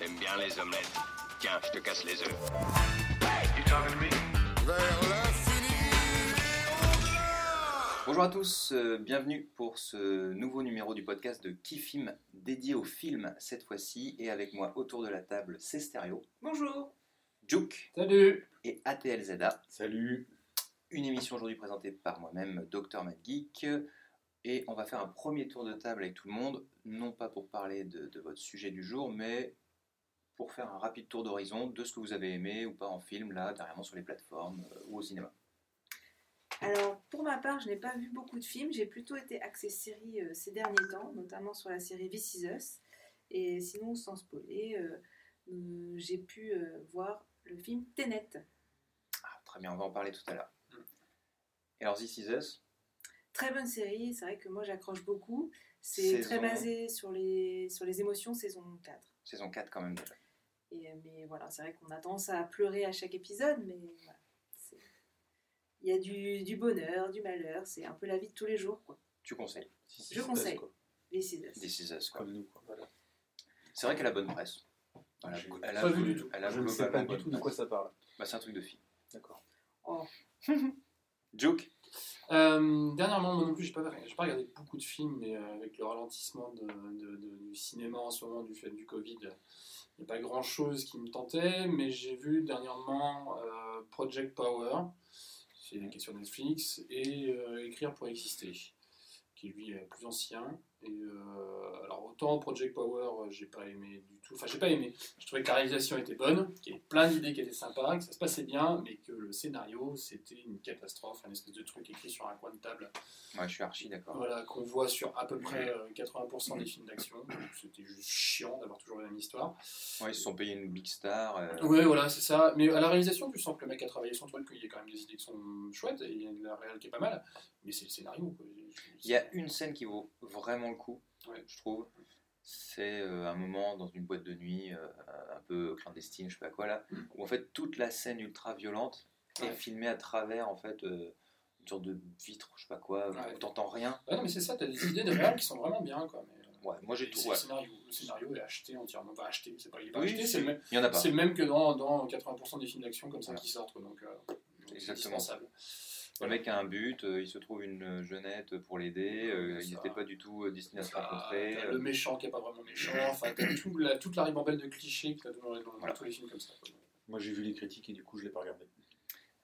T'aimes bien les omelettes Tiens, je te casse les œufs. Bonjour à tous, euh, bienvenue pour ce nouveau numéro du podcast de Kifim dédié au film cette fois-ci. Et avec moi autour de la table, c'est Stereo, Bonjour. Juke Salut et ATLZA. Salut Une émission aujourd'hui présentée par moi-même, Dr Madgeek. Et on va faire un premier tour de table avec tout le monde, non pas pour parler de, de votre sujet du jour, mais pour faire un rapide tour d'horizon de ce que vous avez aimé ou pas en film, là, dernièrement sur les plateformes euh, ou au cinéma. Alors, pour ma part, je n'ai pas vu beaucoup de films. J'ai plutôt été axée série euh, ces derniers temps, notamment sur la série This Is Us. Et sinon, sans spoiler, euh, euh, j'ai pu euh, voir le film Tenet. Ah, très bien, on va en parler tout à l'heure. Et alors, This Is Us, Très bonne série, c'est vrai que moi j'accroche beaucoup. C'est Saison- très basé sur les, sur les émotions, saison 4. saison 4 quand même déjà. Et, euh, mais voilà, c'est vrai qu'on a tendance à pleurer à chaque épisode, mais voilà. Il y a du, du bonheur, du malheur, c'est un peu la vie de tous les jours, quoi. Tu conseilles Si, si, Je c'est conseille. quoi. This Is Us. This Is Us, quoi. Comme nous, quoi. Voilà. C'est vrai qu'elle a bonne presse. Elle a, elle a pas vu du tout. Elle a Je ne sais pas du bonne tout de quoi presse. ça parle. Bah, c'est un truc de fille. D'accord. Oh. Joke Euh, dernièrement, moi non plus, pas, j'ai pas regardé beaucoup de films, mais euh, avec le ralentissement du cinéma en ce moment du fait du Covid, il n'y a pas grand chose qui me tentait, mais j'ai vu dernièrement euh, Project Power, c'est une question Netflix, et Écrire pour exister, qui lui est plus ancien. Et euh, alors autant Project Power, euh, j'ai pas aimé du tout. Enfin, j'ai pas aimé. Je trouvais que la réalisation était bonne, qu'il y avait plein d'idées qui étaient sympas, que ça se passait bien, mais que le scénario c'était une catastrophe, un espèce de truc écrit sur un coin de table. Ouais, je suis archi d'accord. Voilà, qu'on voit sur à peu près euh, 80% des films d'action. C'était juste chiant d'avoir toujours la même histoire. Ouais, ils se sont payés une big star. euh, Ouais, voilà, c'est ça. Mais à la réalisation, tu sens que le mec a travaillé son truc, qu'il y a quand même des idées qui sont chouettes, et il y a de la réal qui est pas mal. Mais c'est le scénario. quoi. Il y a une scène qui vaut vraiment le coup, Ouais. je trouve. C'est euh, un moment dans une boîte de nuit, euh, un peu clandestine, je sais pas quoi là, où en fait toute la scène ultra violente est filmée à travers en fait euh, une sorte de vitre, je sais pas quoi, Ouais. où t'entends rien. Ouais, non, mais c'est ça, t'as des idées de réal qui sont vraiment bien, quoi. Mais, euh, Ouais, moi j'ai tout. Ouais. le scénario. Le scénario est acheté entièrement. Enfin, acheté, c'est pas, il est pas Oui, acheté, c'est le, même- Il y en a pas. c'est le même que dans, dans 80% des films d'action comme ça qui sortent. Donc, euh, Exactement. Le mec a un but, euh, il se trouve une jeunette pour l'aider, euh, Ouais, ils ça. n'étaient pas du tout euh, destinés à se rencontrer. euh, le méchant qui est pas vraiment méchant, enfin t'as tout la, toute la ribambelle de clichés que t'as dans, dans- dans Voilà. tous les films comme ça. Moi, j'ai vu les critiques et du coup, je l'ai pas regardé.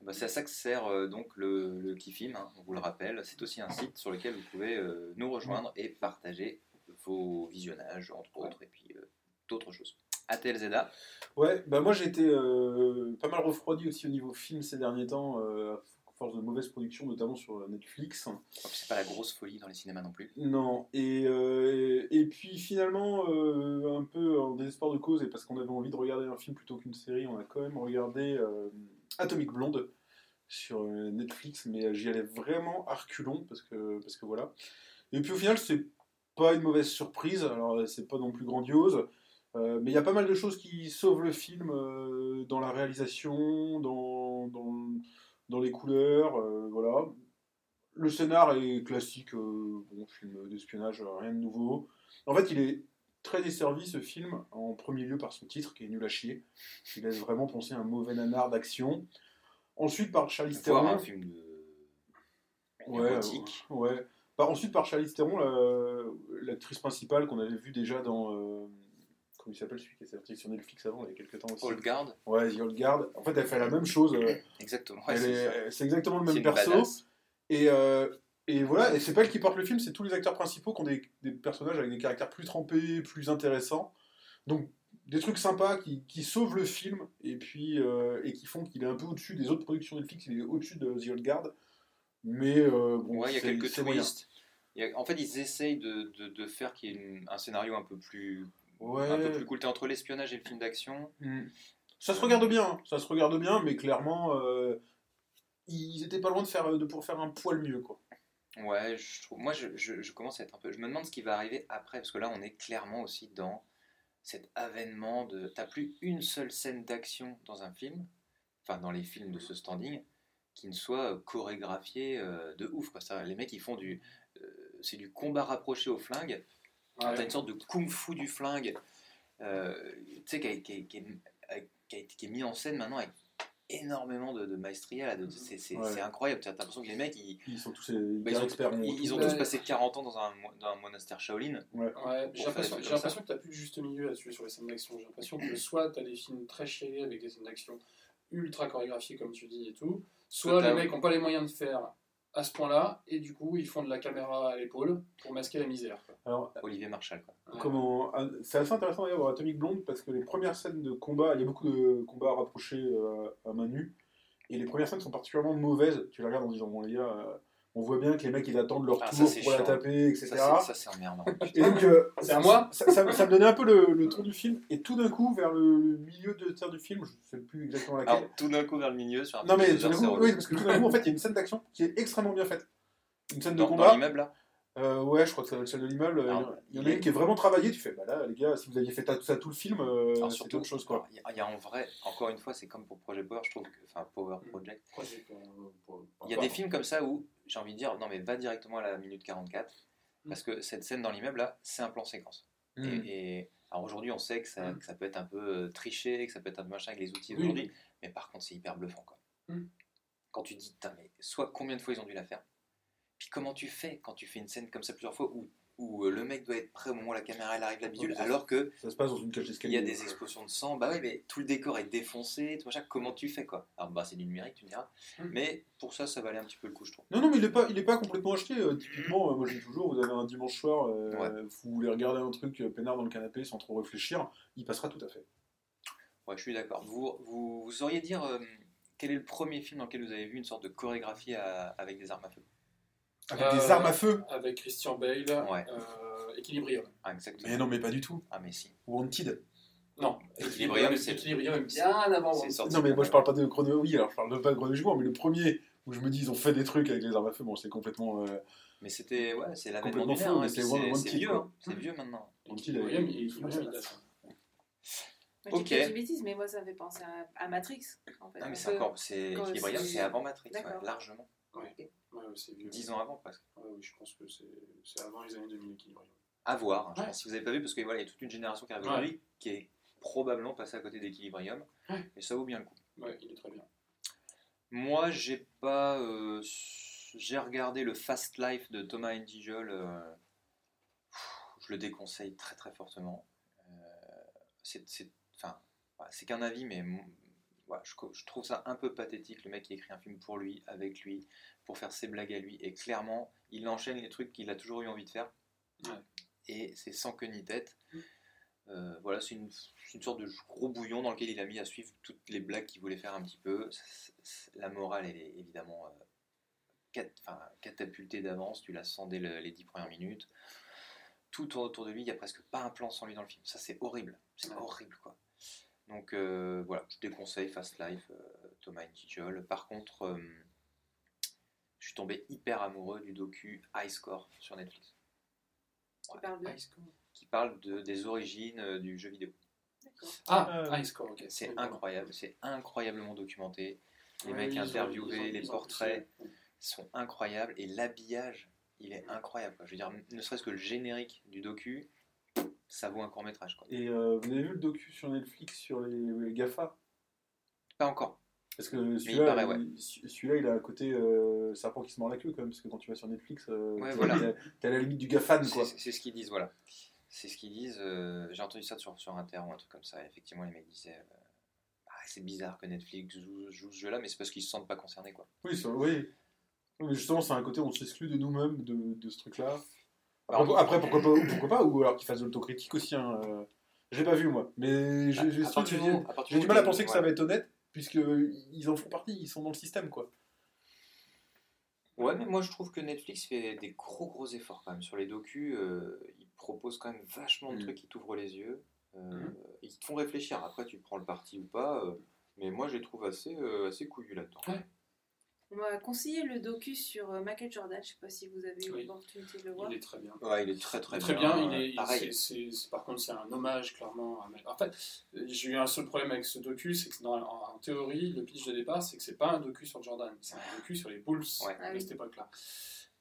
Bah, c'est à ça que sert euh, donc le, le Kifim, hein, on vous le rappelle. C'est aussi un site sur lequel vous pouvez euh, nous rejoindre et partager vos visionnages, entre autres, et puis euh, d'autres choses. ATLZA, Ouais, bah moi, j'ai été euh, pas mal refroidi aussi au niveau film ces derniers temps, euh, force de mauvaises productions, notamment sur Netflix. c'est pas la grosse folie dans les cinémas non plus. Non, et, euh, et puis finalement, euh, un peu en désespoir de cause, et parce qu'on avait envie de regarder un film plutôt qu'une série, on a quand même regardé euh, Atomic Blonde sur euh, Netflix, mais j'y allais vraiment à reculons, parce que, parce que voilà. Et puis au final, c'est pas une mauvaise surprise, alors c'est pas non plus grandiose, euh, mais il y a pas mal de choses qui sauvent le film euh, dans la réalisation, dans, dans, dans les couleurs, euh, voilà. Le scénar est classique, euh, bon, film d'espionnage, euh, rien de nouveau. En fait, il est très desservi ce film, en premier lieu par son titre, qui est nul à chier. Il laisse vraiment penser à un mauvais nanar d'action. Ensuite par Charlize Voir Theron. un film de Ouais, érotique. ouais. Par, ensuite par Charlize Theron, la- l'actrice principale qu'on avait vue déjà dans. euh, comment il s'appelle celui qui est sorti sur Netflix avant, il y a quelques temps aussi. Old Guard, Ouais, The Old Guard. En fait, elle fait la même chose. euh, exactement. Ouais, elle c'est exactement le même perso. badass. Et, euh, et voilà, et c'est pas elle qui porte le film, c'est tous les acteurs principaux qui ont des, des personnages avec des caractères plus trempés, plus intéressants. Donc des trucs sympas qui, qui sauvent le film et puis euh, et qui font qu'il est un peu au-dessus des autres productions Netflix, il est au-dessus de The Old Guard. Mais euh, bon, Ouais, il y a quelques twists. En fait, ils essayent de, de, de faire qu'il y ait une- un scénario un peu plus, Ouais. un peu plus cool. T'es entre l'espionnage et le film d'action. Mm. Ça se regarde bien, hein, ça se regarde bien, mais clairement, euh, ils étaient pas loin de faire de pour faire un poil mieux quoi. Ouais, je trouve. Moi, je, je- je commence à être un peu. Je me demande ce qui va arriver après, parce que là, on est clairement aussi dans cet avènement de. T'as plus une seule scène d'action dans un film, enfin dans les films de ce standing, qui ne soit euh, chorégraphiée euh, de ouf. Quoi. Ça, les mecs, ils font du. euh, c'est du combat rapproché au flingue. Ouais. T'as une sorte de kung-fu du flingue. euh, tu sais, qui, est- qui mis en scène maintenant avec énormément de, de maestria. là, de- C'est c'est- Ouais. c'est incroyable. Tu as l'impression que les mecs, ils, Ils sont tous bah, hyper ils ont, experts. en ils- tout. ils ont Ouais. tous passé 40 ans dans un, mo- dans un monastère Shaolin. Ouais, j'ai l'impression que tu n'as plus de juste milieu là-dessus sur les scènes d'action. J'ai l'impression que soit tu as des films très chialés avec des scènes d'action ultra chorégraphiées, comme tu dis, et tout, soit t'as- les mecs n'ont pas les moyens de faire à ce point-là, et du coup, ils font de la caméra à l'épaule pour masquer la misère. quoi. Alors, Olivier Marshall. Quoi. Comment... ah, C'est assez intéressant d'ailleurs voir Atomic Blonde parce que les premières scènes de combat, il y a beaucoup de combats rapprochés euh, à main nue. Et les premières scènes sont particulièrement mauvaises. Tu les regardes en disant, bon, les gars, euh, on voit bien que les mecs ils attendent leur Ah, tour pour la taper, etc. Ça, c'est- emmerdant. Et donc, euh, C'est à moi ça, ça- ça me donnait un peu le, le ton du film. Et tout d'un coup, vers le milieu de tiers du film, je ne sais plus exactement laquelle. Alors, tout d'un coup, vers le milieu, sur un non, mais tout d'un coup, oui, parce que tout d'un coup, en fait, il y a une scène d'action qui est extrêmement bien faite. Une scène de dans, dans combat. l'immeuble, là Euh, ouais, je crois que ça va être celle de l'immeuble. Alors, Il y en a une qui est vraiment travaillée. Tu fais, bah là, les gars, si vous aviez fait ça tout le film, euh, c'est autre chose, quoi. Il y, a- il y a en vrai, encore une fois, c'est comme pour Projet Power, je trouve que, enfin, Power Mm. Project. Project, euh, Il y a des films comme ça où j'ai envie de dire, non mais va directement à la minute 44, Mm. parce que cette scène dans l'immeuble là, c'est un plan séquence. Mm. Et, et- alors aujourd'hui, on sait que ça, que ça peut être un peu euh, triché, que ça peut être un peu machin avec les outils d'aujourd'hui, mais par contre, c'est hyper bluffant quoi. Quand tu dis, Putain, mais soit combien de fois ils ont dû la faire, puis comment tu fais quand tu fais une scène comme ça plusieurs fois où, où euh, le mec doit être prêt au moment où la caméra elle arrive la bidule, Ouais, ça- alors que Ça se passe dans une cage il d'escalier. y a des explosions de sang, bah ouais, mais tout le décor est défoncé, tout machin, comment tu fais quoi? Alors bah c'est du numérique, tu me diras, Mm. mais pour ça, ça valait un petit peu le coup, je trouve. Non, non, mais il est pas, il est pas complètement acheté. euh, typiquement, euh, moi je dis toujours, vous avez un dimanche soir, euh, Ouais. vous voulez regarder un truc euh, peinard dans le canapé sans trop réfléchir, il passera tout à fait. Ouais, je suis d'accord. Vous, vous, vous sauriez dire euh, quel est le premier film dans lequel vous avez vu une sorte de chorégraphie à- avec des armes à feu? Avec Euh, des armes à feu Avec Christian Bale, Ouais. euh, Equilibrium. Ah, exactement. Mais non, mais pas du tout. Ah, mais si. Wanted. Non, Equilibrium, c'est- Equilibrium bien avant. Non, mais moi je parle pas de chrono. Oui, alors je parle de pas de chronologiquement, mais le premier où je me dis ils ont fait des trucs avec les armes à feu, bon, c'est complètement. euh, Mais c'était, ouais, c'est l'avènement Complètement fou, hein, mais c'est vieux, hein, c'est vieux maintenant. Equilibrium, il- Equilibrium, Ok. une bêtise, mais moi, ça me fait penser à, Matrix. En fait. Ah, mais c'est encore, c'est Equilibrium, c'est- avant Matrix, largement. Ouais, ouais, c'est vieux. 10 ans avant presque. Ouais, oui, je pense que c'est avant les années 2000, Equilibrium. À voir, hein, je pense, si vous n'avez pas vu, parce qu'il voilà, il y a toute une génération qui arrive Ouais. aujourd'hui qui est probablement passée à côté d'Equilibrium, Ouais. et ça vaut bien le coup. Ouais, il est très bien. Moi, j'ai pas. euh, j'ai regardé le Fast Life de Thomas Engigel. euh, je le déconseille très très fortement. Euh, c'est, c'est- enfin, voilà, c'est qu'un avis, mais je, trouve ça un peu pathétique. Le mec qui écrit un film pour lui, avec lui, pour faire ses blagues à lui, et clairement, il enchaîne les trucs qu'il a toujours eu envie de faire. Ouais. Et c'est sans queue ni tête. Euh, voilà, c'est une, sorte de gros bouillon dans lequel il a mis à suivre toutes les blagues qu'il voulait faire un petit peu. La morale, elle est évidemment euh, cat- catapultée d'avance, tu la sens dès le- les dix premières minutes. Tout tourne autour de lui, il n'y a presque pas un plan sans lui dans le film. Ça, c'est horrible. C'est Ouais. horrible, quoi. Donc euh, voilà, je déconseille Fast Life, euh, Thomas Engigel. Par contre, euh, je suis tombé hyper amoureux du docu High Score sur Netflix Qui parle de- High Score? qui parle de, des origines euh, du jeu vidéo. D'accord. Ah, Euh, High Score, ok. C'est incroyable, c'est incroyablement documenté. Les Ouais, mecs ils interviewés, ils ont- les portraits sont incroyables et l'habillage, il est incroyable. quoi. Je veux dire, ne serait-ce que le générique du docu, ça vaut un court métrage. Quoi. Et euh, vous avez vu le docu sur Netflix sur les, les GAFA? Pas encore. Parce que celui-là, paraît, ouais. il, celui-là, il a un côté euh, serpent qui se mord la queue quand même, parce que quand tu vas sur Netflix, euh, Ouais, voilà. t'es à la limite du GAFAN, C'est quoi. c'est ce qu'ils disent, voilà. C'est ce qu'ils disent. euh, J'ai entendu ça sur, sur Inter ou un truc comme ça. Effectivement, les mecs disaient euh, Ah, c'est bizarre que Netflix joue, joue ce jeu-là, mais c'est parce qu'ils se sentent pas concernés. Quoi. Oui, ça- oui. Mais justement, c'est un côté, on s'exclut de nous-mêmes de, de ce truc-là. Alors, Après, après, pourquoi pas, ou pourquoi pas, ou alors qu'ils fassent de l'autocritique aussi. Hein. euh, Je l'ai pas vu, moi. Mais j'ai du mal à penser que ça va être honnête, puisqu'ils en font partie, ils sont dans le système, quoi. Ouais, mais moi je trouve que Netflix fait des gros gros efforts quand même sur les docus. euh, ils proposent quand même vachement de Mm. trucs qui t'ouvrent les yeux. euh, Mm. Ils te font réfléchir. Après, tu prends le parti ou pas. euh, mais moi, je les trouve assez, euh, assez couillus là-dedans. Ouais. On m'a conseillé le docu sur euh, Michael Jordan. Je sais pas si vous avez eu Oui. l'opportunité de le voir. Il est très bien. Ouais, il est très très, Très bien, il est, il- pareil. c'est- c'est- c'est- par contre, c'est un hommage clairement. à. En fait, j'ai eu un seul problème avec ce docu, c'est que dans- en, en théorie, le pitch de départ, c'est que c'est pas un docu sur Jordan, c'est un docu sur les Bulls Ouais. Ah oui. cette époque-là.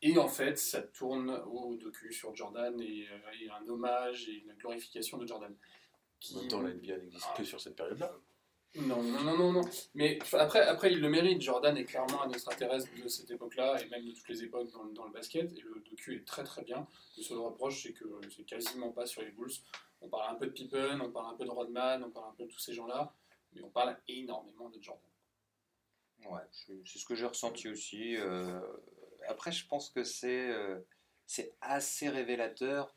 Et en fait, ça tourne au docu sur Jordan et, euh, et un hommage et une glorification de Jordan. qui... Temps, la NBA n'existe que sur cette période-là. Non, non, non, non, non. Mais après, après, il le mérite. Jordan est clairement un extraterrestre de cette époque-là et même de toutes les époques dans, le- dans le basket. Et le docu est très très bien. Le seul reproche, c'est que c'est quasiment pas sur les Bulls. On parle un peu de Pippen, on parle un peu de Rodman, on parle un peu de tous ces gens-là, mais on parle énormément de Jordan. Ouais, c'est ce que j'ai ressenti aussi. euh, après, je pense que c'est euh, c'est assez révélateur,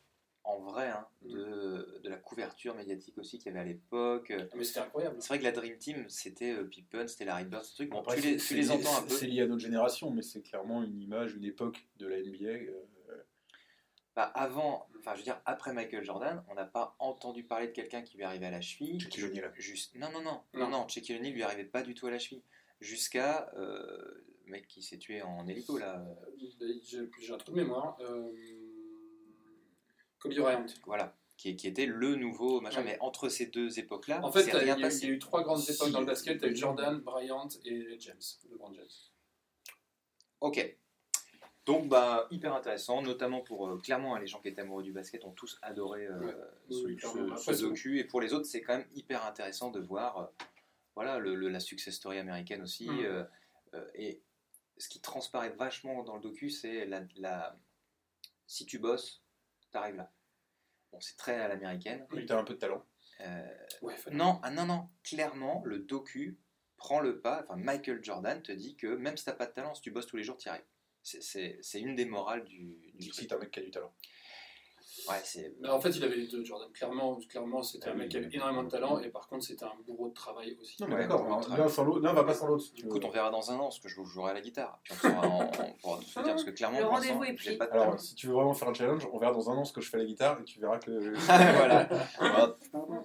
en vrai, hein, de, de la couverture médiatique aussi qu'il y avait à l'époque. Ah, Mais c'était incroyable. C'est vrai que la Dream Team, c'était euh, Pippen, c'était Larry Bird, ce truc. Bon, Après, tu, les, tu entends un peu. C'est lié à notre génération, mais c'est clairement une image, une époque de la NBA. euh, Bah, avant, enfin, je veux dire, après Michael Jordan, on n'a pas entendu parler de quelqu'un qui lui arrivait à la cheville. Shaquille O'Neal. Juste, non, non, non, Non. non, non, Shaquille O'Neal lui arrivait pas du tout à la cheville. Jusqu'à euh, le mec qui s'est tué en hélico, là. J'ai j'ai un trou de mémoire. Euh... Kobe Bryant. Voilà. Qui, qui était le nouveau machin. Ouais. Mais entre ces deux époques-là, En fait, il y, a eu- passé. il y a eu trois grandes Si. époques dans le basket. Tu Jordan, Bryant et James, LeBron James. Ok. Donc, bah, hyper intéressant, notamment pour euh, clairement hein, les gens qui étaient amoureux du basket ont tous adoré euh, Ouais. ce, docu. Et pour les autres, c'est quand même hyper intéressant de voir euh, voilà, le, le- la success story américaine aussi. Mm. et ce qui transparaît vachement dans le docu, c'est la, la- si tu bosses, t'arrives là. Bon, c'est très à l'américaine. Oui, t'as un peu de talent. Euh, Ouais, non, ah non, non, clairement, le docu prend le pas. Enfin, Michael Jordan te dit que même si t'as pas de talent, si tu bosses tous les jours, t'y arrives. C'est- une des morales du, du Si t'es un mec qui a du talent. Ouais. Mais en fait, il avait les deux, Jordan. Clairement, clairement c'était Ah un oui. mec qui avait énormément de talent et par contre, c'était un bourreau de travail aussi. Non, mais Ouais, d'accord, l'un sans l'autre- l'un va pas sans l'autre. Écoute, on verra dans un an ce que je vous jouerai à la guitare. Puis on, saura- on- on pourra tout se dire parce que clairement, Le rendez-vous est pris. Alors, si tu veux vraiment faire un challenge, on verra dans un an ce que je fais à la guitare et tu verras que. voilà.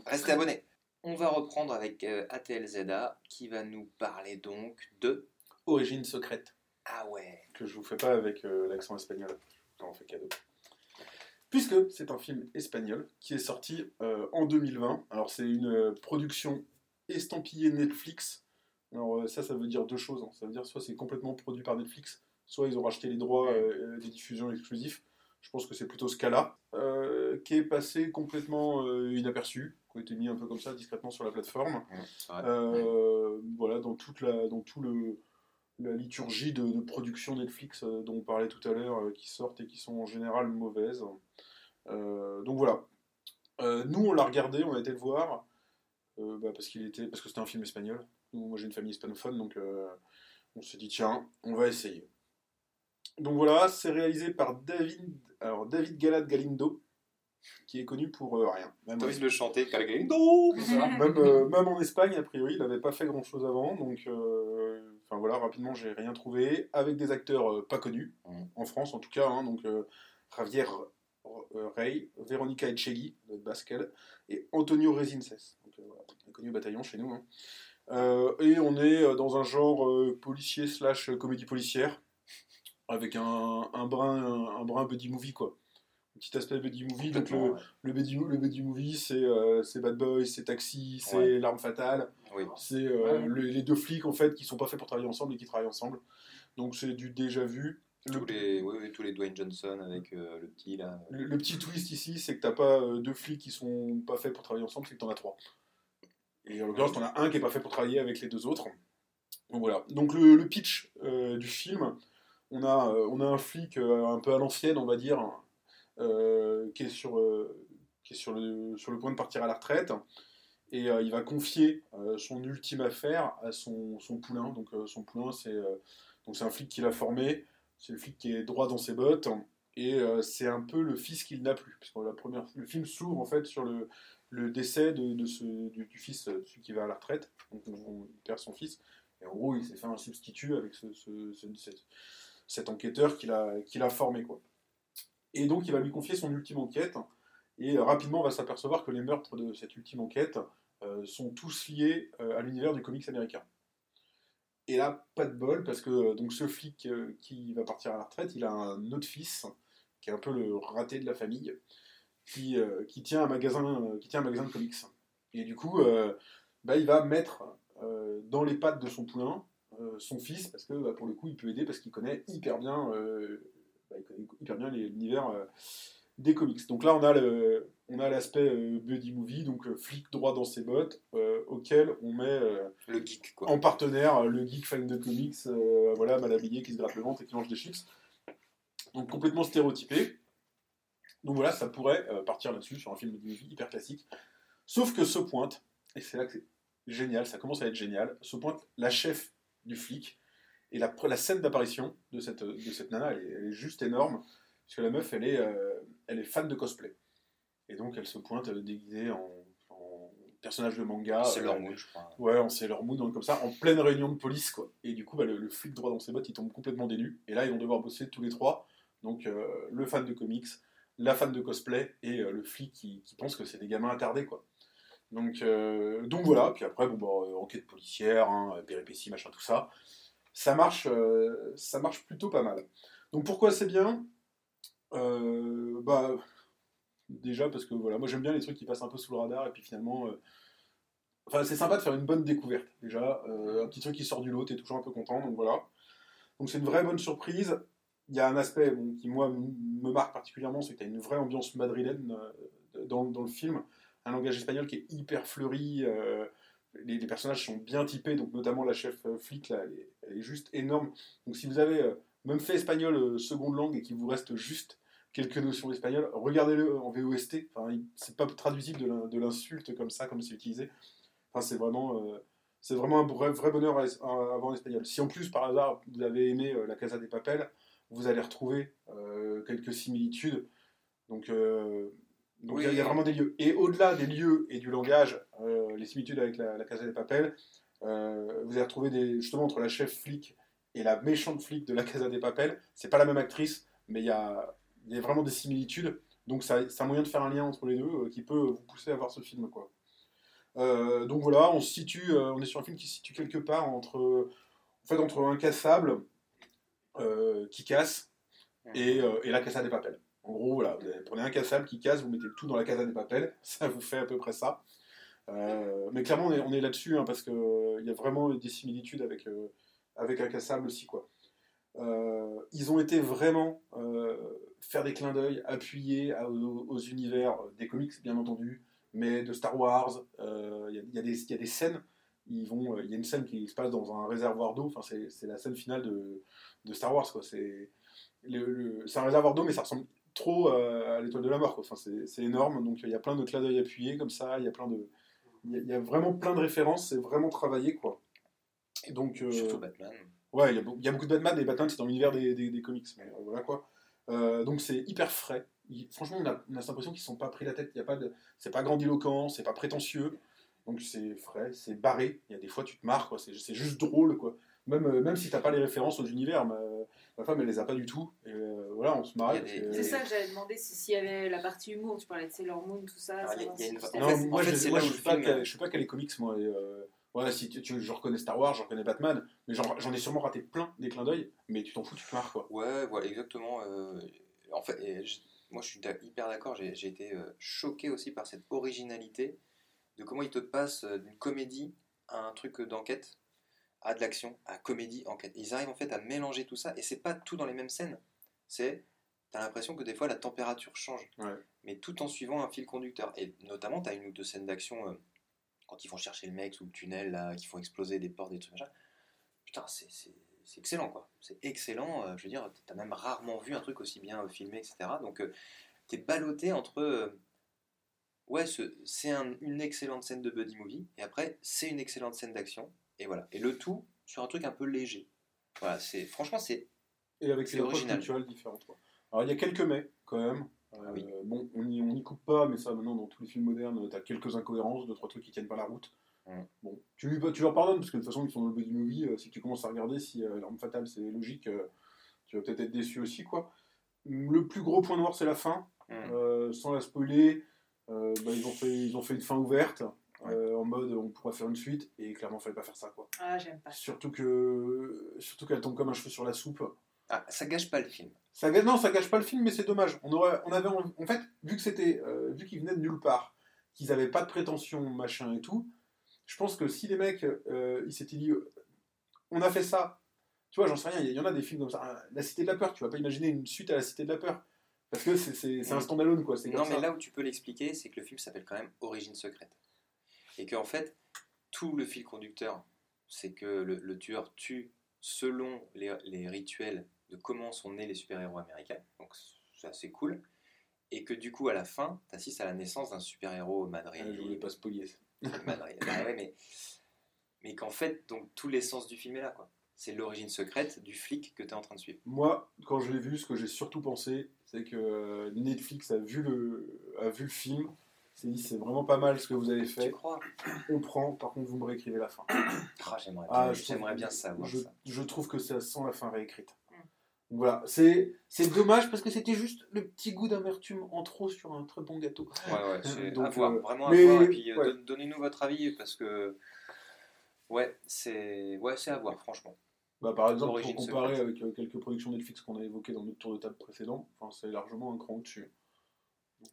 Restez abonnés. On va reprendre avec euh, ATLZA qui va nous parler donc de. Origine secrète, Ah ouais. que je vous fais pas avec euh, l'accent espagnol. Je t'en fais cadeau. Puisque c'est un film espagnol qui est sorti euh, en 2020. Alors, c'est une euh, production estampillée Netflix. Alors, euh, ça, ça veut dire deux choses. hein. Ça veut dire soit c'est complètement produit par Netflix, soit ils ont racheté les droits euh, des diffusions exclusifs. Je pense que c'est plutôt ce cas-là, euh, qui est passé complètement inaperçu, qui a été mis un peu comme ça discrètement sur la plateforme. voilà, dans toute la, dans tout le, la liturgie de, de production Netflix euh, dont on parlait tout à l'heure, euh, qui sortent et qui sont en général mauvaises. Euh, donc voilà. Nous, on l'a regardé, on a été le voir bah, parce qu'il était, parce que c'était un film espagnol. Nous, moi, j'ai une famille hispanophone, donc on s'est dit tiens, on va essayer. Donc voilà, c'est réalisé par David, alors David Galad Galindo, qui est connu pour rien. Même, T'as envie de le chanter, ça même, même en Espagne, a priori, il n'avait pas fait grand chose avant. Donc, enfin voilà, rapidement, j'ai rien trouvé. Avec des acteurs euh, pas connus, en France en tout cas. hein, donc, euh, Javier euh, Rey, Veronica Echegui, notre basque, elle, et Antonio Resinces. Donc, voilà, bataillon chez nous. hein. Et on est dans un genre policier slash comédie policière, avec un, un brin, un brin buddy movie, quoi. Petit aspect buddy movie. Donc, le, ouais. le buddy, le buddy movie, c'est euh, c'est Bad Boys, c'est Taxi, c'est Ouais. L'arme fatale, Oui. c'est euh, Ouais. le- les deux flics en fait qui sont pas faits pour travailler ensemble et qui travaillent ensemble. Donc c'est du déjà vu. Le, Tous les, oui, oui, tous les Dwayne Johnson avec euh, le petit là. le- le petit twist ici, c'est que t'as pas euh, deux flics qui sont pas faits pour travailler ensemble, c'est que t'en as trois. Et en l'occurrence, t'en as un qui est pas fait pour travailler avec les deux autres. Donc voilà. Donc le, le pitch euh, du film, on a, on a un flic un peu à l'ancienne, on va dire, qui est, sur, euh, qui est sur, le, sur le point de partir à la retraite. Et euh, il va confier euh, son ultime affaire à son, son poulain. Donc euh, son poulain, c'est euh, un flic qu'il a formé. C'est le flic qui est droit dans ses bottes. Et euh, c'est un peu le fils qu'il n'a plus. Parce que la première, le film s'ouvre en fait sur le, le décès de, de ce, du, fils, euh, celui qui va à la retraite. Donc on, perd son fils. Et en gros, il s'est fait un substitut avec ce, ce- ce- cet, enquêteur qu'il a, a formé. Quoi. Et donc il va lui confier son ultime enquête. Et euh, rapidement, on va s'apercevoir que les meurtres de cette ultime enquête euh, sont tous liés euh, à l'univers du comics américain. Et là, pas de bol, parce que donc ce flic qui va partir à la retraite, il a un autre fils, qui est un peu le raté de la famille, qui, qui, tient, un magasin, qui tient un magasin de comics. Et du coup, bah, il va mettre dans les pattes de son poulain son fils, parce que bah, pour le coup, il peut aider, parce qu'il connaît hyper bien, bah, il connaît hyper bien l'univers euh, des comics. Donc là, on a le, on a l'aspect euh, buddy movie, donc euh, flic droit dans ses bottes, euh, auquel on met Le geek, quoi. en partenaire le geek fan de comics, voilà, mal habillé, qui se gratte le ventre et qui mange des chips. Donc complètement stéréotypé. Donc voilà, ça pourrait partir là-dessus sur un film de movie hyper classique. Sauf que se pointe, et c'est là que c'est génial, ça commence à être génial, se pointe la chef du flic. Et la, la scène d'apparition de cette, de cette nana, elle est, elle est juste énorme, parce que la meuf, elle est, euh, elle est fan de cosplay. Et donc elle se pointe déguisée en, en personnage de manga. C'est leur mood, je crois. Ouais, on sait leur mood donc comme ça, en pleine réunion de police, quoi. Et du coup, bah, le, le flic droit dans ses bottes, il tombe complètement dénu. Et là, ils vont devoir bosser tous les trois. Donc, euh, le fan de comics, la fan de cosplay et euh, le flic qui, qui pense que c'est des gamins attardés, quoi. Donc, euh, donc voilà. Puis après, bon, bah, enquête policière, hein, péripéties, machin, tout ça. Ça marche, euh, ça marche plutôt pas mal. Donc, pourquoi c'est bien? Euh, Bah, déjà parce que voilà, moi j'aime bien les trucs qui passent un peu sous le radar et puis finalement. euh, c'est sympa de faire une bonne découverte, déjà. Un petit truc qui sort du lot, t'es toujours un peu content, donc voilà. Donc c'est une vraie bonne surprise. Il y a un aspect qui, moi, me marque particulièrement, c'est que t'as une vraie ambiance madrilène dans le film. Un langage espagnol qui est hyper fleuri. Les, personnages sont bien typés, donc notamment la chef euh, flic, là, elle est, juste énorme. Donc si vous avez euh, même fait espagnol euh, seconde langue et qu'il vous reste juste quelques notions d'espagnol, regardez-le en VOST. Enfin, c'est pas traduisible de l'in- de l'insulte comme ça, comme c'est utilisé. Enfin, c'est vraiment, c'est vraiment un vrai, bonheur à, à avoir en espagnol. Si en plus, par hasard, vous avez aimé La Casa des Papel, vous allez retrouver quelques similitudes. Donc, donc il y a- y, vraiment des lieux. Et au-delà des lieux et du langage, euh, les similitudes avec La, la Casa des Papel, euh, vous allez retrouver des, justement entre la chef flic et la méchante flic de La Casa des Papel. C'est pas la même actrice, mais il y a, il y a vraiment des similitudes. Donc c'est un moyen de faire un lien entre les deux euh, qui peut vous pousser à voir ce film. Quoi. Donc voilà, on se situe, on est sur un film qui se situe quelque part entre, en fait, entre incassable, qui casse, et, et la Casa des Papel. En gros, voilà, vous prenez un cassable qui casse, vous mettez tout dans la Casa des Papel, ça vous fait à peu près ça. Euh, mais clairement, on est, là-dessus, hein, parce qu'il y a vraiment des similitudes avec, euh, avec un cassable aussi. Quoi. Euh, ils ont été vraiment euh, faire des clins d'œil appuyés aux, univers des comics, bien entendu, mais de Star Wars. euh, Il y, y a des- scènes. Il y a une scène qui se passe dans un réservoir d'eau. Enfin, c'est la scène finale de, de Star Wars. c'est un réservoir d'eau, mais ça ressemble trop euh, à l'étoile de la mort. quoi. Enfin, c'est énorme. Donc il y a plein de clins d'œil appuyés comme ça. Il y a plein de, il y a- vraiment plein de références. C'est vraiment travaillé, quoi. Et donc, euh, Surtout Batman. Ouais, il y, a y beaucoup de Batman, et Batman c'est dans l'univers des, des- des comics, mais euh, voilà quoi. Euh, donc c'est hyper frais. Il- franchement, on a, on a cette impression qu'ils ne sont pas pris la tête. Il y a pas de, c'est pas grandiloquent, c'est pas prétentieux. Donc c'est frais, c'est barré. Il y a des fois tu te marres, quoi. C'est, c'est juste drôle, quoi. Même, euh, même si t'as pas les références aux univers, ma, ma femme elle les a pas du tout. Et euh, voilà, on se. Il a des- C'est ça que j'avais demandé si- s'il y avait la partie humour, tu parlais de Sailor Moon, tout ça. Alors, il y a- savoir il y a si une- c'était- en Non, fait- moi, je, moi, je suis pas, je suis pas calé comics, moi. Et, euh, si tu, tu- je reconnais Star Wars, je reconnais Batman, mais j'en, j'en ai sûrement raté plein des clins d'œil, mais tu t'en fous, tu te marres, quoi. Ouais, voilà, exactement. euh, en fait, et je- moi je suis hyper d'accord. J'ai j'ai été euh, choqué aussi par cette originalité de comment ils te passent euh, d'une comédie à un truc d'enquête, à de l'action, à comédie, enquête. Ils arrivent en fait à mélanger tout ça et c'est pas tout dans les mêmes scènes. C'est, t'as l'impression que des fois la température change, Ouais. mais tout en suivant un fil conducteur. Et notamment, t'as une ou deux scènes d'action euh, quand ils vont chercher le mec sous le tunnel, là, qu'ils font exploser des portes, des trucs machin. Putain, c'est excellent quoi. C'est excellent. euh, je veux dire, t'as même rarement vu un truc aussi bien euh, filmé, etc. Donc, euh, t'es ballotté entre. ouais, ce- c'est un- une excellente scène de buddy movie, et après, c'est une excellente scène d'action, et voilà. Et le tout sur un truc un peu léger. Voilà, c'est franchement, c'est. Et avec ses approches culturelles différentes. quoi. Alors il y a quelques mais quand même. Euh, oui. Bon, on n'y on coupe pas, mais ça maintenant dans tous les films modernes, t'as quelques incohérences, deux trois trucs qui tiennent pas la route. Mm. Bon, tu, lui- tu leur pardonnes parce que de toute façon ils sont dans le buddy movie. euh, si tu commences à regarder si euh, l'arme fatale c'est logique, tu vas peut-être être déçu aussi quoi. Le plus gros point noir c'est la fin. Mm. Sans la spoiler, bah, ils ont fait ils ont fait une fin ouverte. En mode on pourrait faire une suite et clairement fallait pas faire ça quoi. Ah, j'aime pas. Surtout que surtout qu'elle tombe comme un cheveu sur la soupe. Ah, ça gâche pas le film. Ça, ga- non, ça gâche pas le film, mais c'est dommage. On, aurait, on avait envie- en fait, vu que c'était, euh, vu qu'ils venaient de nulle part, qu'ils avaient pas de prétention, machin et tout, je pense que si les mecs, euh, ils s'étaient dit, euh, on a fait ça, tu vois, j'en sais rien, il y, en a des films comme ça. Ah, La Cité de la Peur, tu vas pas imaginer une suite à La Cité de la Peur. Parce que c'est- un standalone, quoi. c'est Non, mais ça. là où tu peux l'expliquer, c'est que le film s'appelle quand même Origine secrète. Et qu'en fait, tout le fil conducteur, c'est que le, le tueur tue selon les, les rituels de comment sont nés les super-héros américains. Donc c'est assez cool. Et que du coup, à la fin, tu assistes à la naissance d'un super-héros madrid. Ah, je voulais pas spoiler. Madrid. Bah ouais, mais mais qu'en fait, donc tout l'essence du film est là, quoi. C'est l'origine secrète du flic que tu es en train de suivre. Moi, quand je l'ai vu, ce que j'ai surtout pensé, c'est que euh, Netflix a vu le, a vu le film, s'est dit c'est vraiment pas mal ce que vous avez Tu fait, crois? On prend, par contre vous me réécrivez la fin. Ah, J'aimerais Ah, bien, je trouve- j'aimerais bien savoir Je, ça. je trouve que ça sent la fin réécrite. Mm. Donc Voilà, c'est c'est dommage parce que c'était juste le petit goût d'amertume en trop sur un très bon gâteau. Ouais, ouais, c'est Donc, à voir, euh, vraiment mais- à voir. Et puis euh, ouais. don- donnez-nous votre avis parce que ouais, c'est ouais, c'est à voir, franchement. Bah, par exemple, pour comparer avec euh, quelques productions Netflix qu'on a évoquées dans notre tour de table précédent, enfin, c'est largement un cran au-dessus.